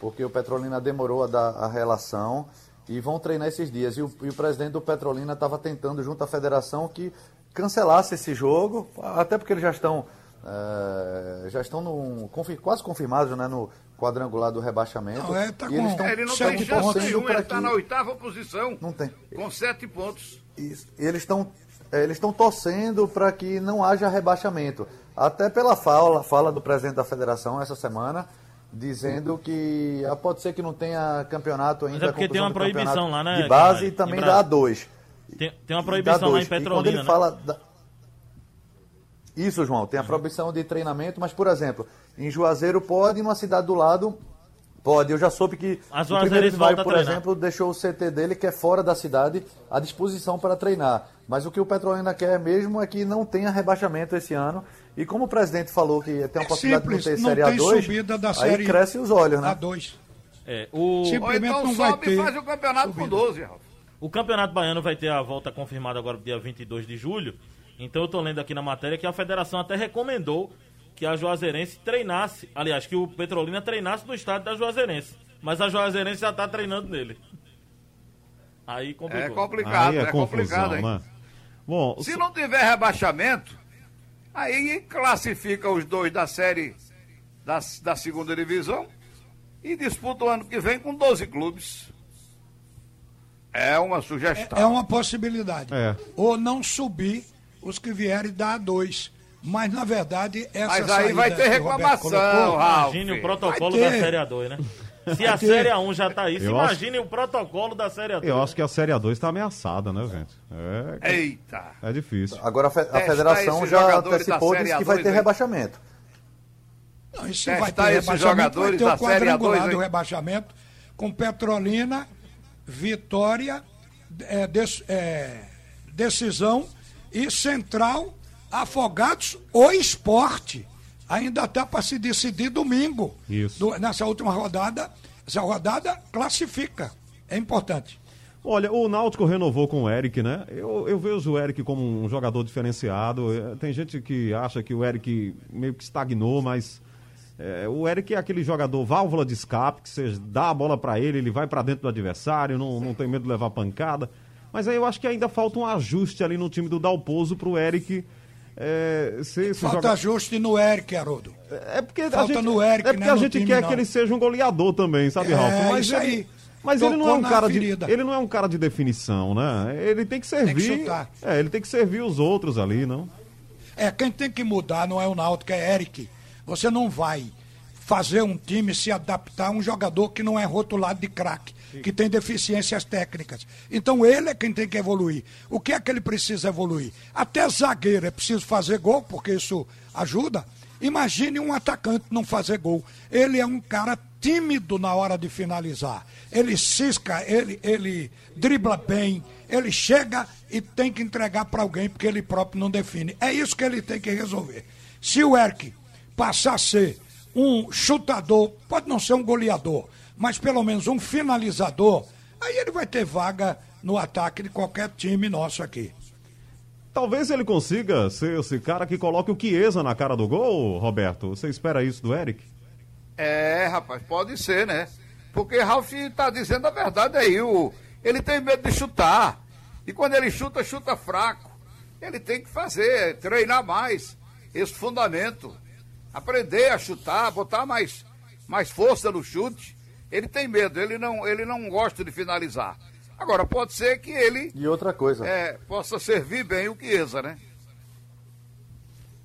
porque o Petrolina demorou a dar a relação. E vão treinar esses dias. E o, e o presidente do Petrolina estava tentando, junto à federação, que cancelasse esse jogo, até porque eles já estão, é, já estão no, confi- quase confirmados né, no quadrangular do rebaixamento. Não, é, tá e eles com- estão Ele não estão tem chance nenhuma, ele está na oitava posição. Não tem. Com sete pontos. E eles estão é, eles estão torcendo para que não haja rebaixamento. Até pela fala, fala do presidente da federação essa semana, dizendo que ah, pode ser que não tenha campeonato ainda. Mas é porque tem uma proibição lá, né, De base e também Em da Brasília. A2. Tem, tem uma proibição lá em A2. E quando Petrolina, ele né? fala da- Isso, João, tem a proibição de treinamento, mas, por exemplo, em Juazeiro pode, e numa cidade do lado pode. Eu já soube que As o primeiro de maio, por exemplo, deixou o CT dele, que é fora da cidade, à disposição para treinar. Mas o que o Petrolina quer mesmo é que não tenha rebaixamento esse ano. E como o presidente falou que tem a É possibilidade simples, de não ter não Série tem A2, subida da aí Série cresce os olhos, né? A2. É, o, Simplesmente então não vai sobe ter e faz o campeonato com 12, Ralf. o Campeonato Baiano vai ter a volta confirmada agora dia 22 de julho. Então eu tô lendo aqui na matéria que a federação até recomendou que a Juazeirense treinasse, aliás, que o Petrolina treinasse no estádio da Juazeirense. Mas a Juazeirense já tá treinando nele. Aí complicou. É complicado, Aí é, é, complicado, confusão, hein? né? Bom, Se não tiver rebaixamento, aí classifica os dois da série da, da segunda divisão e disputa o ano que vem com 12 clubes. É uma sugestão. É uma possibilidade. É. Ou não subir os que vierem da A2. Mas, na verdade, essa Mas aí vai ter reclamação, colocou. Imagine o protocolo da. Série A2, né? Se a Série A1 já tá aí, Eu imagine o protocolo da Série A2. Eu acho que a Série A2 está ameaçada, né, gente? É, Eita! é difícil. Agora a, fe- a federação já antecipou disse que vai A2 ter aí. rebaixamento. Não, e se Testar vai ter esses rebaixamento, vai jogadores ter o da Série quadrangular A2, do rebaixamento com Petrolina, Vitória, é, des- é, Decisão e Central, Afogados ou Esporte. Ainda está para se decidir domingo. Isso. Do- nessa última rodada, essa rodada classifica. É importante. Olha, o Náutico renovou com o Eric, né? Eu, eu vejo o Eric como um jogador diferenciado. Eh, Tem gente que acha que o Eric meio que estagnou, mas eh, o Eric é aquele jogador válvula de escape, que você dá a bola pra ele, ele vai pra dentro do adversário, não, não tem medo de levar pancada. Mas aí eu acho que ainda falta um ajuste ali no time do Dalpozo pro Eric eh, ser esse Falta jogador. ajuste no Eric, Haroldo. É porque a Falta gente, no Eric, é porque né, a gente time, quer não. que ele seja um goleador também, sabe, É, Ralf? Mas isso ele, aí. Mas ele não é um cara de ferida. ele não é um cara de definição, né? Ele tem que servir. chutar. é, ele tem que servir os outros ali, não? É, quem tem que mudar não é o Náutico, é Eric. Você não vai fazer um time se adaptar a um jogador que não é rotulado de craque, que tem deficiências técnicas. Então ele é quem tem que evoluir. O que é que ele precisa evoluir? Até zagueiro é preciso fazer gol, porque isso ajuda. Imagine um atacante não fazer gol. Ele é um cara tímido na hora de finalizar. Ele cisca, ele, ele dribla bem, ele chega e tem que entregar para alguém porque ele próprio não define. É isso que ele tem que resolver. Se o Eric passar a ser um chutador, pode não ser um goleador, mas pelo menos um finalizador, aí ele vai ter vaga no ataque de qualquer time nosso aqui. Talvez ele consiga ser esse cara que coloque o Chiesa na cara do gol, Roberto. Você espera isso do Eric? É, rapaz, pode ser, né? Porque Ralf tá dizendo a verdade aí. O, ele tem medo de chutar. E quando ele chuta, chuta fraco. Ele tem que fazer, treinar mais esse fundamento. Aprender a chutar, botar mais, mais força no chute. Ele tem medo, ele não, ele não gosta de finalizar. Agora, pode ser que ele E outra coisa. é, possa servir bem o Chiesa, né?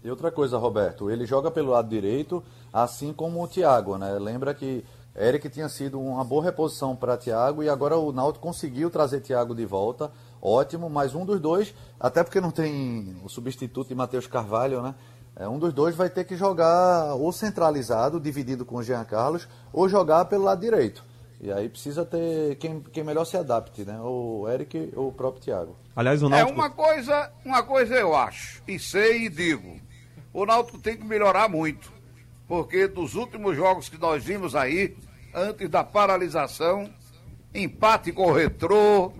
E outra coisa, Roberto, ele joga pelo lado direito, assim como o Thiago, né? Lembra que Eric tinha sido uma boa reposição para Thiago e agora o Náutico conseguiu trazer Thiago de volta. Ótimo, mas um dos dois, até porque não tem o substituto de Matheus Carvalho, né? É, um dos dois vai ter que jogar ou centralizado, dividido com o Jean Carlos, ou jogar pelo lado direito. E aí precisa ter quem, quem melhor se adapte, né? O Eric ou o próprio Thiago. Aliás, o É Náutico... uma coisa, uma coisa eu acho, e sei e digo. O Náutico tem que melhorar muito, porque dos últimos jogos que nós vimos aí, antes da paralisação, empate com o Retrô,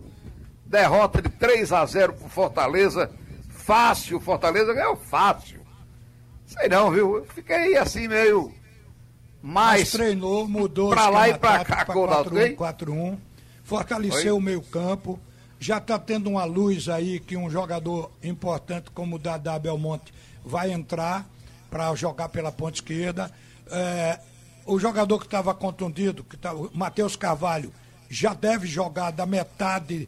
derrota de 3 a 0 pro Fortaleza, fácil, Fortaleza ganhou fácil. Sei não, viu? Eu fiquei assim meio Mas mais treinou, mudou pra lá e pra cá pra com o Náutico, hein? 4-1, fortaleceu Oi? o meio campo, já está tendo uma luz aí que um jogador importante como o Dadá Belmonte vai entrar para jogar pela ponta esquerda. É, o jogador que estava contundido, que tá, o Matheus Carvalho, já deve jogar da metade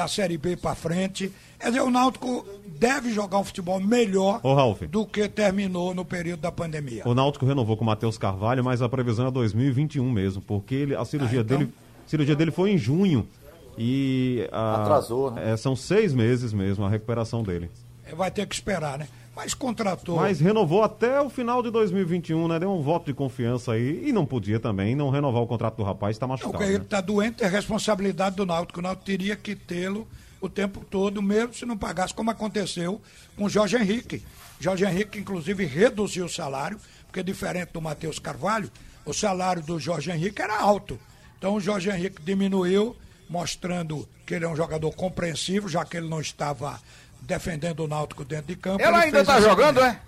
da Série B para frente. Quer dizer, o Náutico deve jogar um futebol melhor Ô, Ralf. do que terminou no período da pandemia. O Náutico renovou com o Matheus Carvalho, mas a previsão é 2021 mesmo, porque ele, a cirurgia, Ah, então- dele, a cirurgia dele foi em junho. E. a- Atrasou, né? é, são seis meses mesmo a recuperação dele. Vai ter que esperar, né? Mas contratou. Mas renovou até o final de 2021, né? Deu um voto de confiança aí e não podia também não renovar o contrato do rapaz, tá Não, machucado. ele né? está doente, é responsabilidade do Náutico. O Náutico teria que tê-lo o tempo todo, mesmo se não pagasse, como aconteceu com o Jorge Henrique. Jorge Henrique, inclusive, reduziu o salário, porque diferente do Matheus Carvalho, o salário do Jorge Henrique era alto. Então o Jorge Henrique diminuiu, mostrando que ele é um jogador compreensivo, já que ele não estava defendendo o Náutico dentro de campo. Ela ele ainda tá esse jogando, é?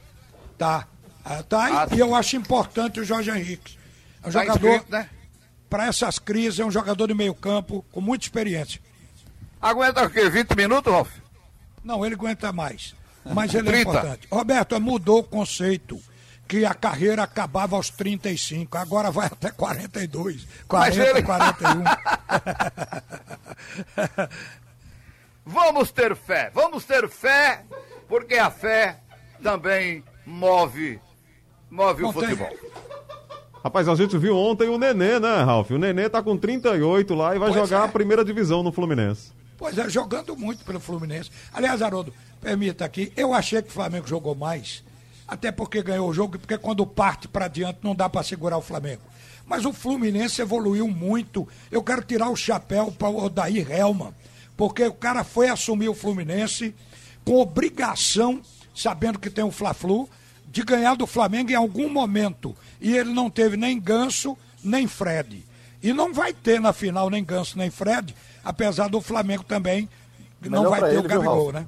Tá. Ah, tá, Ah, e eu acho importante o Jorge Henrique. É um Tá jogador, inscrito, né? para essas crises, é um jogador de meio campo com muita experiência. Aguenta o quê? 20 minutos, Rolf? Não, ele aguenta mais. Mas ele é 30. importante. Roberto, mudou o conceito que a carreira acabava aos 35, agora vai até 42, 40, Mas ele- 41. Vamos ter fé, vamos ter fé, porque a fé também move, move o tem- futebol. Rapaz, a gente viu ontem o Nenê, né, Ralf? O Nenê tá com 38 lá e vai Pois jogar é. a primeira divisão no Fluminense. Pois é, jogando muito pelo Fluminense. Aliás, Haroldo, permita aqui, eu achei que o Flamengo jogou mais, até porque ganhou o jogo, porque quando parte para diante não dá para segurar o Flamengo. Mas o Fluminense evoluiu muito. Eu quero tirar o chapéu para o Odair Helman, porque o cara foi assumir o Fluminense com obrigação, sabendo que tem o Fla-Flu, de ganhar do Flamengo em algum momento. E ele não teve nem Ganso, nem Fred. E não vai ter na final nem Ganso, nem Fred, apesar do Flamengo também não Melhor vai ter ele, o viu, Gabigol, Ralf? né?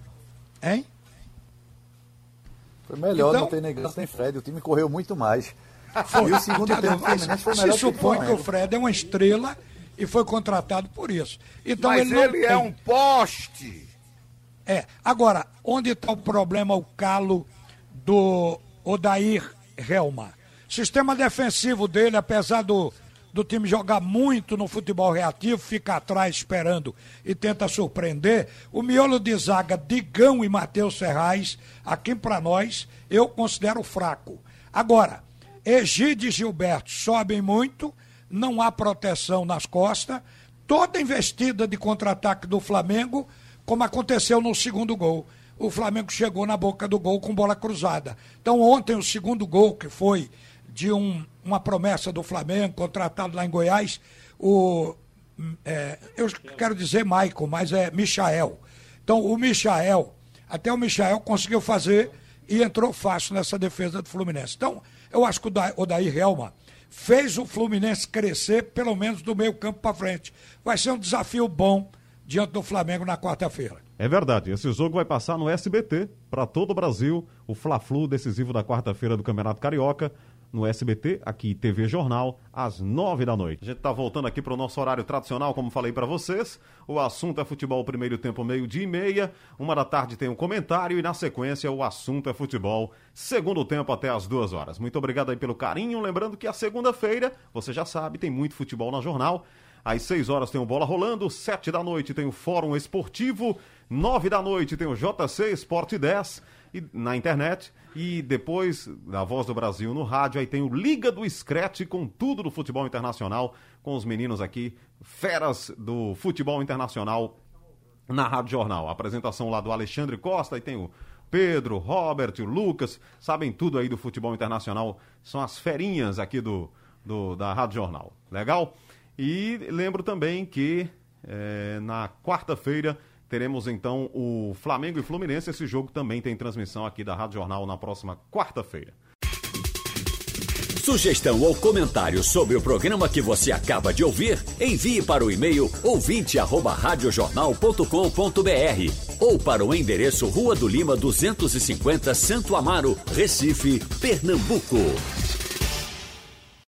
Hein? Foi melhor Então- não ter nem Ganso nem Fred. O time correu muito mais. Foi. E o segundo tempo do Fluminense foi se melhor que o supõe que o Flamengo. Fred é uma estrela e foi contratado por isso. Então Mas ele, ele é tem- um poste. É. Agora, onde está o problema, o calo do Odair Helma? Sistema defensivo dele, apesar do, do time jogar muito no futebol reativo, fica atrás esperando e tenta surpreender. O miolo de zaga, Digão e Matheus Ferraz, aqui para nós, eu considero fraco. Agora, Egide e Gilberto sobem muito, não há proteção nas costas. Toda investida de contra-ataque do Flamengo, como aconteceu no segundo gol. O Flamengo chegou na boca do gol com bola cruzada. Então, ontem, o segundo gol, que foi de um- uma promessa do Flamengo, contratado lá em Goiás, o. é, eu quero dizer Michael, mas é Michael. Então, o Michael, até o Michael conseguiu fazer e entrou fácil nessa defesa do Fluminense. Então, eu acho que o Daí Helma fez o Fluminense crescer, pelo menos do meio campo para frente. Vai ser um desafio bom diante do Flamengo na quarta-feira. É verdade, esse jogo vai passar no SBT para todo o Brasil, o Fla-Flu decisivo da quarta-feira do Campeonato Carioca, no SBT, aqui TV Jornal, às nove da noite. A gente tá voltando aqui para o nosso horário tradicional, como falei para vocês. O assunto é futebol primeiro tempo, meio-dia e meia. Uma da tarde tem um comentário e na sequência o assunto é futebol, segundo tempo até às duas horas. Muito obrigado aí pelo carinho. Lembrando que a segunda-feira, você já sabe, tem muito futebol na jornal. Às 6 horas tem o Bola Rolando, 7 da noite tem o Fórum Esportivo, 9 da noite tem o JC Esporte 10 e, na internet. E depois da Voz do Brasil no rádio, aí tem o Liga do Scratch com tudo do futebol internacional, com os meninos aqui, feras do futebol internacional na Rádio Jornal. A apresentação lá do Alexandre Costa, aí tem o Pedro, Robert, o Lucas, sabem tudo aí do futebol internacional, são as ferinhas aqui do, do da Rádio Jornal. Legal? E lembro também que eh, na quarta-feira teremos então o Flamengo e Fluminense. Esse jogo também tem transmissão aqui da Rádio Jornal na próxima quarta-feira. Sugestão ou comentário sobre o programa que você acaba de ouvir, envie para o e-mail ouvinte@radiojornal.com.br ou para o endereço Rua do Lima 250, Santo Amaro, Recife, Pernambuco.